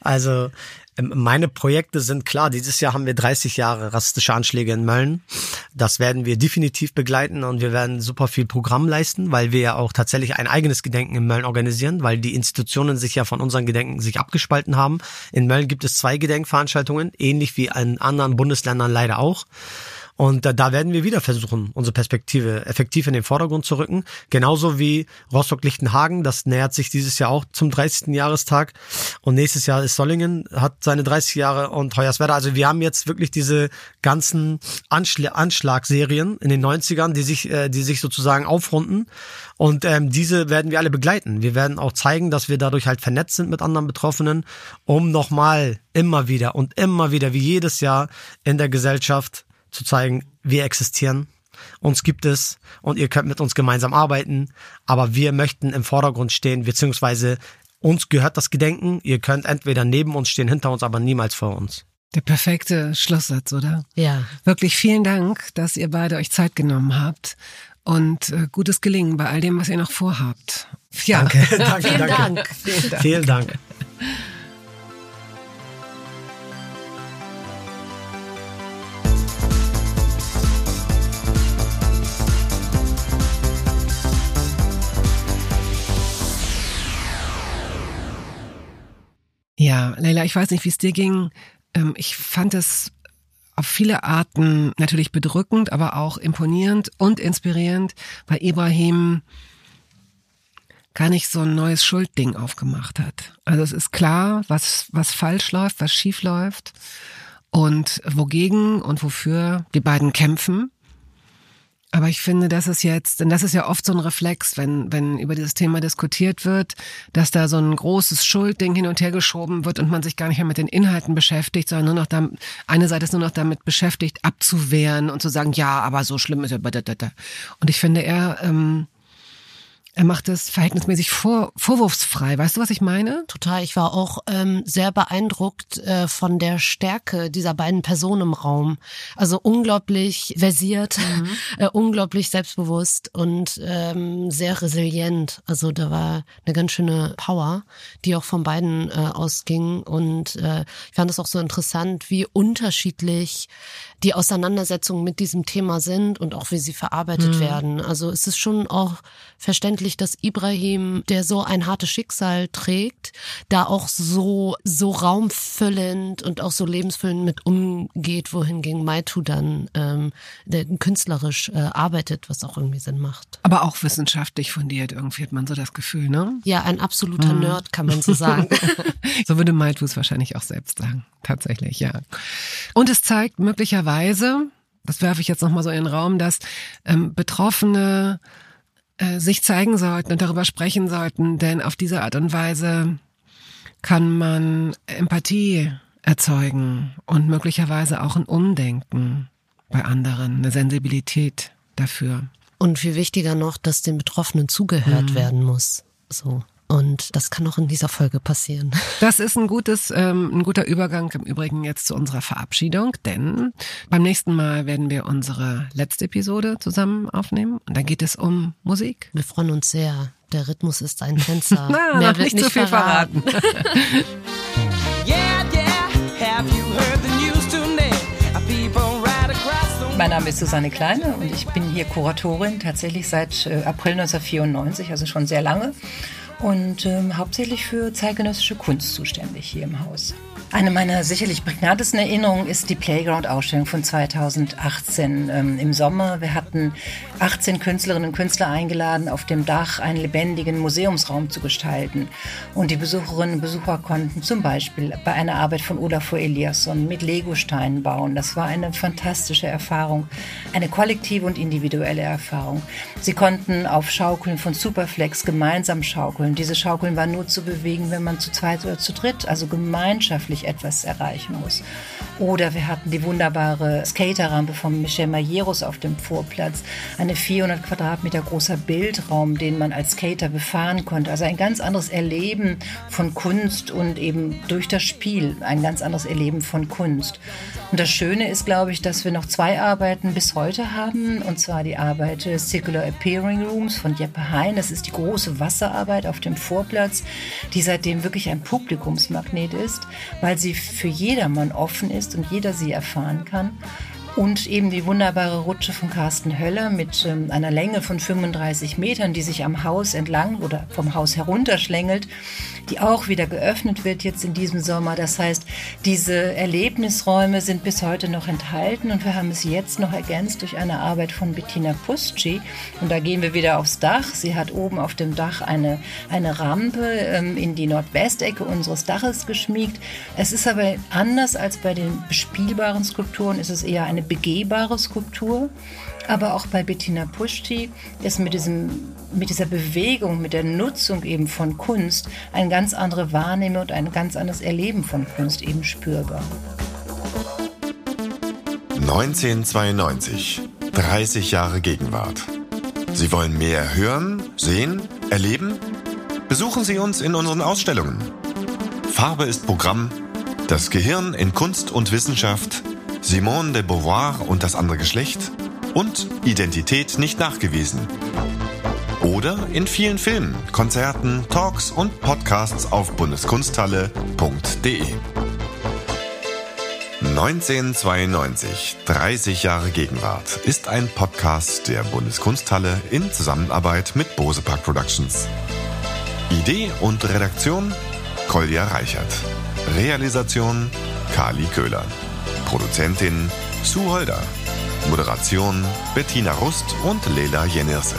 S11: Also meine Projekte sind klar. Dieses Jahr haben wir 30 Jahre rassistische Anschläge in Mölln. Das werden wir definitiv begleiten und wir werden super viel Programm leisten, weil wir ja auch tatsächlich ein eigenes Gedenken in Mölln organisieren, weil die Institutionen sich ja von unseren Gedenken sich abgespalten haben. In Mölln gibt es zwei Gedenkveranstaltungen, ähnlich wie in anderen Bundesländern leider auch. Und da werden wir wieder versuchen, unsere Perspektive effektiv in den Vordergrund zu rücken. Genauso wie Rostock-Lichtenhagen, das nähert sich dieses Jahr auch zum 30. Jahrestag. Und nächstes Jahr ist Sollingen, hat seine 30 Jahre und Hoyerswerda. Also wir haben jetzt wirklich diese ganzen Anschl Anschlagserien in den 90ern, die sich, äh, die sich sozusagen aufrunden. Und ähm, diese werden wir alle begleiten. Wir werden auch zeigen, dass wir dadurch halt vernetzt sind mit anderen Betroffenen, um nochmal immer wieder und immer wieder, wie jedes Jahr in der Gesellschaft zu zeigen, wir existieren, uns gibt es und ihr könnt mit uns gemeinsam arbeiten, aber wir möchten im Vordergrund stehen, beziehungsweise uns gehört das Gedenken, ihr könnt entweder neben uns stehen, hinter uns, aber niemals vor uns.
S6: Der perfekte Schlusssatz, oder?
S7: Ja.
S6: Wirklich vielen Dank, dass ihr beide euch Zeit genommen habt und äh, gutes Gelingen bei all dem, was ihr noch vorhabt.
S11: Ja. Danke, danke,
S7: Vielen
S11: danke.
S7: Dank.
S6: Vielen Dank.
S11: Vielen Dank.
S6: Ja, Leila, ich weiß nicht, wie es dir ging. Ähm, ich fand es auf viele Arten natürlich bedrückend, aber auch imponierend und inspirierend, weil Ibrahim gar nicht so ein neues Schuldding aufgemacht hat. Also es ist klar, was, was falsch läuft, was schief läuft und wogegen und wofür die beiden kämpfen. Aber ich finde, das ist jetzt, denn das ist ja oft so ein Reflex, wenn, wenn über dieses Thema diskutiert wird, dass da so ein großes Schuldding hin und her geschoben wird und man sich gar nicht mehr mit den Inhalten beschäftigt, sondern nur noch da, eine Seite ist nur noch damit beschäftigt, abzuwehren und zu sagen, ja, aber so schlimm ist ja. Und ich finde, er, ähm, er macht es verhältnismäßig vor, vorwurfsfrei. Weißt du, was ich meine?
S7: Total. Ich war auch ähm, sehr beeindruckt äh, von der Stärke dieser beiden Personen im Raum. Also unglaublich versiert, mhm. äh, unglaublich selbstbewusst und ähm, sehr resilient. Also da war eine ganz schöne Power, die auch von beiden äh, ausging. Und äh, ich fand es auch so interessant, wie unterschiedlich die Auseinandersetzungen mit diesem Thema sind und auch wie sie verarbeitet
S6: Mhm.
S7: werden. Also es ist schon auch verständlich, dass Ibrahim, der so ein hartes Schicksal trägt, da auch so, so raumfüllend und auch so lebensfüllend mit umgeht, wohingegen Maitu dann ähm, künstlerisch äh, arbeitet, was auch irgendwie Sinn macht.
S6: Aber auch wissenschaftlich fundiert, irgendwie hat man so das Gefühl, ne?
S7: Ja, ein absoluter
S6: Mhm.
S7: Nerd, kann man so sagen.
S6: so würde Maitu es wahrscheinlich auch selbst sagen. Tatsächlich, ja. Und es zeigt möglicherweise, das werfe ich jetzt nochmal so in den Raum, dass ähm, Betroffene äh, sich zeigen sollten und darüber sprechen sollten, denn auf diese Art und Weise kann man Empathie erzeugen und möglicherweise auch ein Umdenken bei anderen, eine Sensibilität dafür.
S7: Und viel wichtiger noch, dass den Betroffenen zugehört
S6: Mhm.
S7: werden muss. So. Und das kann auch in dieser Folge passieren.
S6: Das ist ein gutes, ähm, ein guter Übergang im Übrigen jetzt zu unserer Verabschiedung, denn beim nächsten Mal werden wir unsere letzte Episode zusammen aufnehmen und dann geht es um Musik.
S7: Wir freuen uns sehr. Der Rhythmus ist ein Tänzer.
S6: Na,
S7: Mehr
S6: noch
S7: wird
S6: nicht zu viel verraten.
S13: Yeah, yeah, have you heard the news tonight? People right across the
S14: Mein Name ist Susanne Kleine und ich bin hier Kuratorin tatsächlich seit äh, April 1994, also schon sehr lange. Und ähm, hauptsächlich für zeitgenössische Kunst zuständig hier im Haus. Eine meiner sicherlich prägnantesten Erinnerungen ist die Playground-Ausstellung von 2018 ähm, im Sommer. Wir hatten 18 Künstlerinnen und Künstler eingeladen, auf dem Dach einen lebendigen Museumsraum zu gestalten. Und die Besucherinnen und Besucher konnten zum Beispiel bei einer Arbeit von Olafur Eliasson mit Legosteinen bauen. Das war eine fantastische Erfahrung, eine kollektive und individuelle Erfahrung. Sie konnten auf Schaukeln von Superflex gemeinsam schaukeln. Diese Schaukeln waren nur zu bewegen, wenn man zu zweit oder zu dritt, also gemeinschaftlich etwas erreichen muss. Oder wir hatten die wunderbare Skaterrampe von Michel Majeros auf dem Vorplatz. Eine 400 Quadratmeter großer Bildraum, den man als Skater befahren konnte. Also ein ganz anderes Erleben von Kunst und eben durch das Spiel ein ganz anderes Erleben von Kunst. Und das Schöne ist, glaube ich, dass wir noch zwei Arbeiten bis heute haben. Und zwar die Arbeit Circular Appearing Rooms von Jeppe Hein. Das ist die große Wasserarbeit auf dem Vorplatz, die seitdem wirklich ein Publikumsmagnet ist, weil sie für jedermann offen ist und jeder sie erfahren kann. Und eben die wunderbare Rutsche von Carsten Höller mit ähm, einer Länge von 35 Metern, die sich am Haus entlang oder vom Haus herunterschlängelt, die auch wieder geöffnet wird jetzt in diesem Sommer. Das heißt, diese Erlebnisräume sind bis heute noch enthalten und wir haben es jetzt noch ergänzt durch eine Arbeit von Bettina Pusci. Und da gehen wir wieder aufs Dach. Sie hat oben auf dem Dach eine, eine Rampe ähm, in die Nordwestecke unseres Daches geschmiegt. Es ist aber anders als bei den bespielbaren Skulpturen, ist es eher eine begehbare Skulptur. Aber auch bei Bettina Puschti ist mit, diesem, mit dieser Bewegung, mit der Nutzung eben von Kunst eine ganz andere Wahrnehmung und ein ganz anderes Erleben von Kunst eben spürbar.
S1: 1992, 30 Jahre Gegenwart. Sie wollen mehr hören, sehen, erleben? Besuchen Sie uns in unseren Ausstellungen. Farbe ist Programm. Das Gehirn in Kunst und Wissenschaft. Simone de Beauvoir und das andere Geschlecht und Identität nicht nachgewiesen. Oder in vielen Filmen, Konzerten, Talks und Podcasts auf bundeskunsthalle.de. 1992, 30 Jahre Gegenwart, ist ein Podcast der Bundeskunsthalle in Zusammenarbeit mit Bose Park Productions. Idee und Redaktion Kolja Reichert. Realisation Kali Köhler. Produzentin Sue Holder. Moderation Bettina Rust und Lela Jenirse.